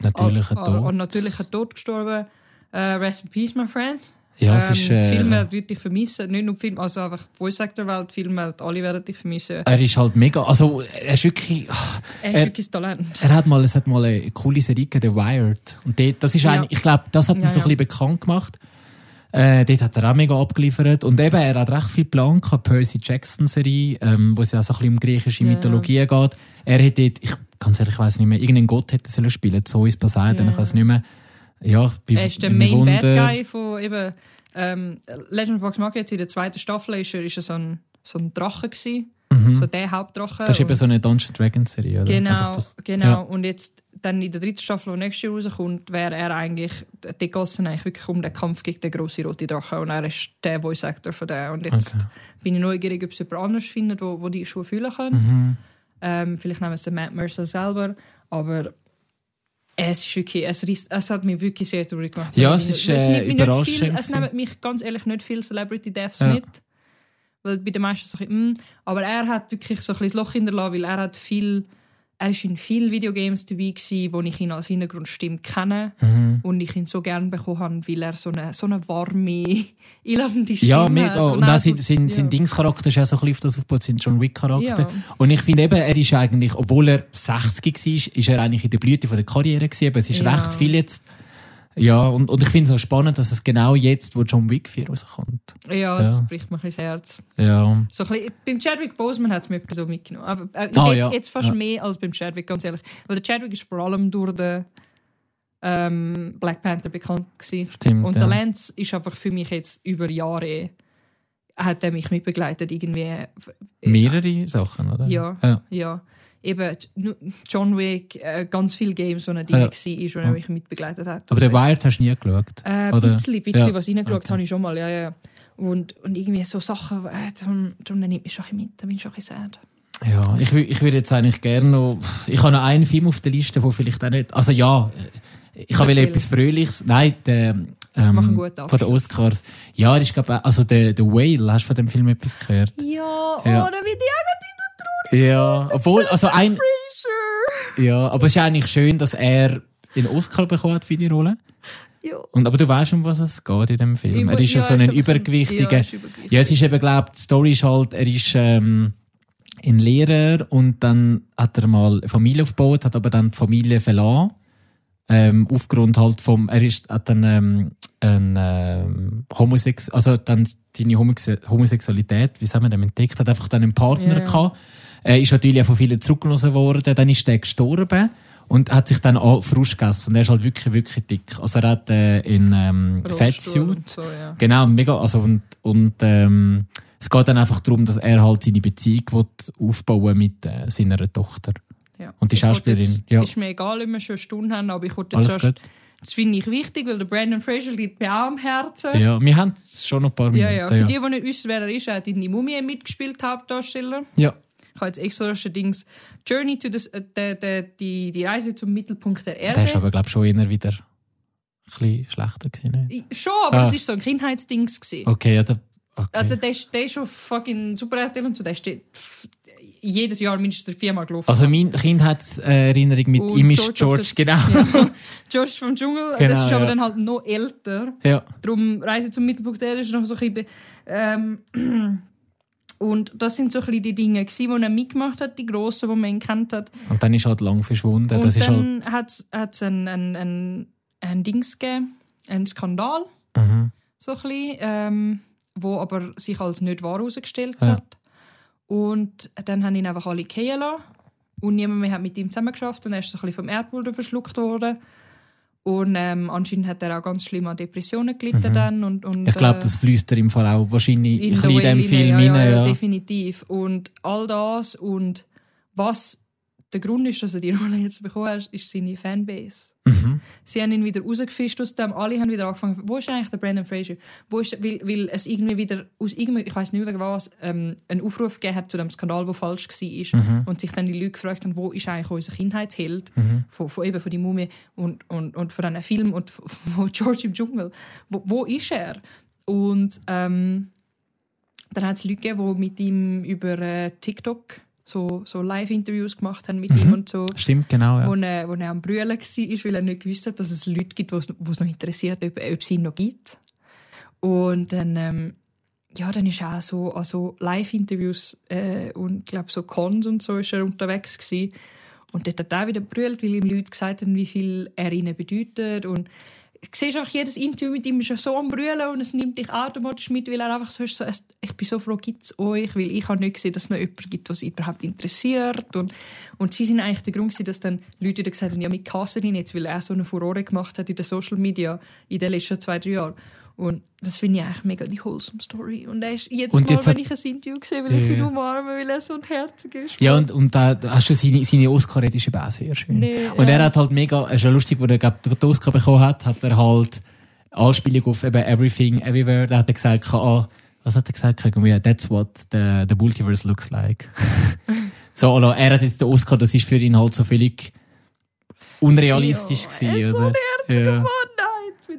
Natürlich ein an, Tod. an natürlichen Tod gestorben. Äh, rest in peace, my friend. Ja, es ähm, ist, die äh, Filmwelt wird dich vermissen. Nicht nur die Film, also einfach die Voice Actor Welt, die Filmwelt, alle werden dich vermissen. er ist halt mega, also er ist wirklich, ach, Er ist er- wirklich ein Talent. er hat mal, es hat mal eine coole Serie gegeben, The Wired. Und dort, das ist Ja. eigentlich, ich glaube, das hat ihn Ja, so ein ja. bisschen bekannt gemacht. Äh, dort hat er auch mega abgeliefert. Und eben, er hat recht viel Plan gehabt, Percy Jackson Serie, ähm, wo es ja so ein bisschen um griechische. Mythologie geht. Er hat dort, ich, ganz ehrlich, ich weiß nicht mehr, irgendeinen Gott hätte sollen spielen, Zeus, Poseidon, Ja. ich weiß nicht mehr. Ja, bei, Er ist der Main Wunder- Bad Guy von eben, ähm, Legend of Vox Machina. Jetzt in der zweiten Staffel ist er, ist er so, ein, so ein Drache gewesen. Mhm. So der Hauptdrache. Das ist eben so eine Dungeon Dragon Serie, oder? Genau, das, genau. Ja. Und jetzt dann in der dritten Staffel, die nächstes Jahr rauskommt, wäre er eigentlich, es dann eigentlich wirklich um den Kampf gegen den grossen roten Drachen und er ist der Voice Actor von der. Und jetzt Okay. bin ich neugierig, ob es jemand anders findet, wo, wo die Schuhe fühlen kann. Mhm. Ähm, vielleicht nehmen es Matt Mercer selber, aber es ist wirklich, es, reißt, es hat mich wirklich sehr traurig gemacht. Ja, Also, es ist, äh, überraschend Viel, es nehmen mich ganz ehrlich nicht viele Celebrity Deaths Ja. mit. Weil bei den meisten so ein bisschen, mm, aber er hat wirklich so ein bisschen das Loch hinterlassen, weil er hat viel, er ist in vielen Videogames dabei gewesen, wo ich ihn als Hintergrundstimme kenne Mhm. und ich ihn so gerne bekommen habe, weil er so eine, so eine warme, (laughs) einladende Stimme Ja, hat. mega. Und, er auch sein, sein, sein ja. Dingscharakter ist auch so ein bisschen auf das aufgebaut, sein John Wick-Charakter. Ja. Und ich finde eben, er ist eigentlich, obwohl er 60 war, ist er eigentlich in der Blüte von der Karriere gewesen. Es ist Ja. recht viel jetzt. Ja, und, und ich finde es auch spannend, dass es genau jetzt, wo John Wick 4 rauskommt. Ja, es Ja. bricht mir ein bisschen das Herz. Ja. So ein bisschen, beim Chadwick Boseman hat es mir so mitgenommen. Aber äh, Ah, jetzt, ja. jetzt fast Ja. mehr als beim Chadwick, ganz ehrlich. Weil der Chadwick ist vor allem durch den ähm, Black Panther bekannt gewesen. Stimmt, Und der Lance ist einfach für mich jetzt über Jahre hat er mich mitbegleitet irgendwie. Mehrere Sachen, oder? Ja. ja. Ja, eben John Wick, äh, ganz viele Games, wo er drin Ja. war, wo er mich mitbegleitet hat. Aber den Und Wired hast du nie geschaut? Äh, ein Oder? bisschen, bisschen Ja. was reingeschaut Okay. habe ich schon mal, ja, ja. Und, und irgendwie so Sachen, äh, darum, darum nimmt mich schon ein mit, da bin ich schon ein bisschen sad. Ja, ich, ich würde jetzt eigentlich gerne noch. Ich habe noch einen Film auf der Liste, wo vielleicht auch nicht. Also ja, ich habe etwas Fröhliches. Nein, der, ähm, von den Oscars. Ja, ist glaube also der, der Whale. Hast du von dem Film etwas gehört? Ja, Ja. oh, da bin ich auch Ja, obwohl also ein. Fraser. Ja, aber es ist eigentlich schön, dass er den Oscar bekommen hat für die Rolle. Ja. Und aber du weißt um was es geht in dem Film. Über- er ist ja, ja, so ein übergewichtiger. ja, ist übergewichtig. Ja, es ist eben, glaub, die Story ist halt, er ist ähm, ein Lehrer und dann hat er mal eine Familie aufgebaut, hat aber dann die Familie verlassen. Ähm, aufgrund halt vom, er ist, hat dann ähm, ein ähm, Homosex, also dann seine Homosex Homosexualität, wie sagen wir dem, entdeckt, hat einfach dann einen Partner ja. gehabt. Er ist natürlich auch von vielen zurückgelassen worden, dann ist der gestorben und hat sich dann auch frisch gegessen. Und er ist halt wirklich, wirklich dick. Also er hat äh, in ähm, Fettsuit So, ja. Genau, mega. Also und, und ähm, es geht dann einfach darum, dass er halt seine Beziehung will aufbauen mit äh, seiner Tochter. Ja. Und die Ich Schauspielerin, Jetzt, ja. Ist mir egal, ob wir schon eine Stunde haben, aber ich wollte Alles jetzt gut. erst, das finde ich wichtig, weil der Brandon Fraser liegt mir auch am Herzen. Ja, wir haben schon noch ein paar Ja, Minuten. ja. Für die, die nicht wissen, wer er ist, er hat in die Mumie mitgespielt, Hauptdarsteller. ja. Ich habe jetzt extra schon Dings Journey to the, äh, de, de, die, die Reise zum Mittelpunkt der Erde. Der ist aber, glaube ich, schon eher wieder ein bisschen schlechter gewesen. Nicht? Schon, aber Ah. das war so ein Kindheitsdings. gewesen. Okay, ja, der, okay. Also der ist, der ist schon fucking super RTL und so. Der steht, jedes Jahr mindestens viermal gelaufen. Also mein Kind hat äh, Erinnerung mit Und ihm ist George George, the- genau. Ja. (laughs) George vom Dschungel, Genau, das ist aber ja. dann halt noch älter. Ja. Darum Reise zum Mittelpunkt der Erde ist noch so ein bisschen... Ähm, (clears throat) und das sind so ein bisschen die Dinge, gewesen, die er mitgemacht hat, die grossen, die man ihn kennt hat. Und dann ist halt lang verschwunden. Und das ist halt, dann hat es ein, ein, ein, ein Dings gegeben, einen Skandal, mhm. so ein bisschen, ähm, wo aber sich als nicht wahr herausgestellt Ja. hat. Und dann haben ihn einfach alle gehen lassen. Und niemand mehr hat mit ihm zusammengeschafft. Und er ist so ein bisschen vom Erdboden verschluckt worden. Und ähm, anscheinend hat er auch ganz schlimm an Depressionen gelitten dann. Und, und, Mhm. ich glaube, äh, das fließt er im Fall auch wahrscheinlich ein in in dem Film rein, ja, ja, Ja, definitiv. Und all das und was der Grund ist, dass er die Rolle jetzt bekommen hat, ist seine Fanbase. Mhm. Sie haben ihn wieder rausgefischt aus dem. Alle haben wieder angefangen. Wo ist eigentlich der Brandon Fraser? Wo ist, weil, weil es irgendwie wieder aus irgendeinem, ich weiß nicht mehr was, ähm, einen Aufruf gegeben hat zu dem Skandal, der falsch war. Mhm. Und sich dann die Leute gefragt haben, wo ist eigentlich unser Kindheitsheld Mhm. von, von eben von die Mumie und, und, und von diesen Film und von, von George im Dschungel. Wo, wo ist er? Und ähm, dann hat es Leute gegeben, die mit ihm über äh, TikTok so, so Live-Interviews gemacht haben mit ihm und so Stimmt, genau. Ja. wo, er, wo er am Brüllen war, weil er nicht gewusst hat, dass es Leute gibt, die es noch interessiert, ob, ob es ihn noch gibt. Und dann, ähm, ja, dann ist er auch so an so Live-Interviews äh, und glaube so Cons und so ist er unterwegs gewesen. Und dort hat er auch wieder brüllt, weil ihm Leute gesagt haben, wie viel er ihnen bedeutet. Und siehst auch, jedes Interview mit ihm ist so am Brüllen und es nimmt dich automatisch mit, weil er einfach so ist, so, ich bin so froh, gibt es euch, weil ich habe nicht gesehen, dass es noch jemanden gibt, was überhaupt interessiert. Und, und sie sind eigentlich der Grund, dass dann Leute gesagt haben, ja, mit casten ihn jetzt, weil er so eine Furore gemacht hat in den Social Media in den letzten zwei, drei Jahren. Und das finde ich eigentlich mega die wholesome Story. Und er ist jedes Und Mal, jetzt wenn ich ein Interview sehe, will ich Ja. ihn umarmen, weil er so ein Herzig ist. Ja, und, und da hast du seine, seine Oscar-Rede ist eben auch sehr schön. Nee, und ja. er hat halt mega, es ist ja lustig, wo er glaub, den Oscar bekommen hat, hat er halt Anspielung auf eben Everything, Everywhere, da hat er gesagt, ah, was hat er gesagt? Irgendwie, That's what the, the multiverse looks like. (laughs) so, also, er hat jetzt den Oscar, das ist für ihn halt so völlig unrealistisch Ja, er ist gewesen, so oder? ein herziger Ja. Mann,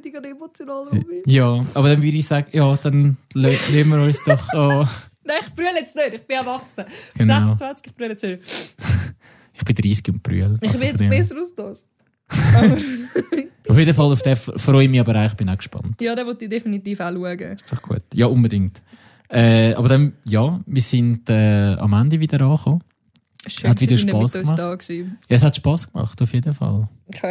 ich gerade emotional, Robi. Ja, aber dann würde ich sagen, ja, dann lassen wir uns doch, oh, (laughs) Nein, ich brülle jetzt nicht, ich bin erwachsen. Genau. 26, ich brülle jetzt nicht. (laughs) ich bin 30 und brüll. Ich Also will von jetzt besser aus das. (laughs) Auf jeden Fall, auf den freue ich mich aber auch, ich bin auch gespannt. ja, den wollte ich definitiv auch schauen. Ist doch gut. Ja, unbedingt. Äh, aber dann, ja, wir sind äh, am Ende wieder angekommen. Schön, Hat wieder da gewesen. Ja, es hat Spass gemacht, auf jeden Fall. Ich,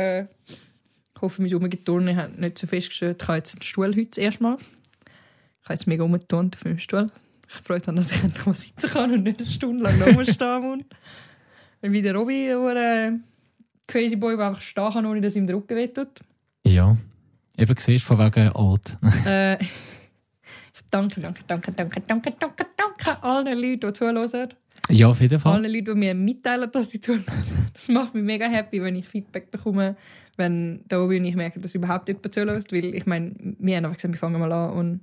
äh, ich hoffe, mein Umgeturnen hat nicht so festgestellt. Ich habe jetzt einen Stuhl heute das erste Mal. Ich habe jetzt mega umgeturnt auf meinem Stuhl. Ich freue mich, dass ich noch mal sitzen kann und nicht eine Stunde lang noch stehen muss. (laughs) Und wie der Robby, der äh, Crazy Boy, der einfach stehen kann, ohne dass ihm der Rücken wehtut. Ja. Eben siehst du, von wegen alt. (laughs) Äh, ich danke, danke, danke, danke, danke, danke, danke allen Leuten, die zuhören. ja, auf jeden Fall. Allen Leuten, die mir mitteilen, dass sie zuhören. Das macht mich mega happy, wenn ich Feedback bekomme, wenn da oben und ich merke, dass überhaupt jemand zuhört. Weil ich meine, wir haben einfach gesagt, wir fangen mal an und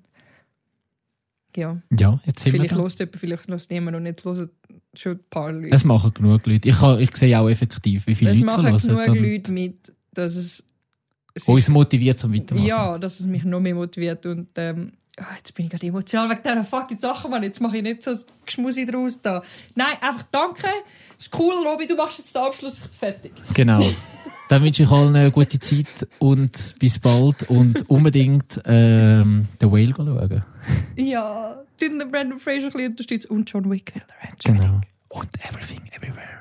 ja, Ja, jetzt sind vielleicht hört jemand, vielleicht hört niemand und jetzt hören schon ein paar Leute. Es machen genug Leute. Ich, kann, ich sehe auch effektiv, wie viele es Leute machen so genug hören. Leute mit, dass es Uns motiviert zum Weitermachen. Ja, dass es mich noch mehr motiviert. Und ähm, ah, jetzt bin ich gerade emotional wegen dieser fucking Sachen, Mann. Jetzt mache ich nicht so ein Geschmusi draus da. Nein, einfach danke. ist cool, Robi, du machst jetzt den Abschluss. Fertig. Genau. (laughs) Dann wünsche ich allen eine gute Zeit und bis bald und unbedingt ähm, The Whale schauen. Ja, den Brandon Fraser ein bisschen unterstützen. Und John Wick Ranch. Genau. Und Everything, Everywhere.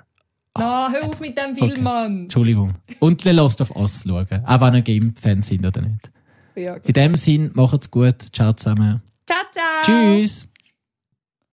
Na, hör auf mit dem Film, Okay. Mann. Entschuldigung. Und The Last of Us schauen. Auch wenn ihr Game-Fans sind oder nicht. Ja. In dem Sinn, macht's gut. Ciao zusammen. Ciao, ciao. Tschüss.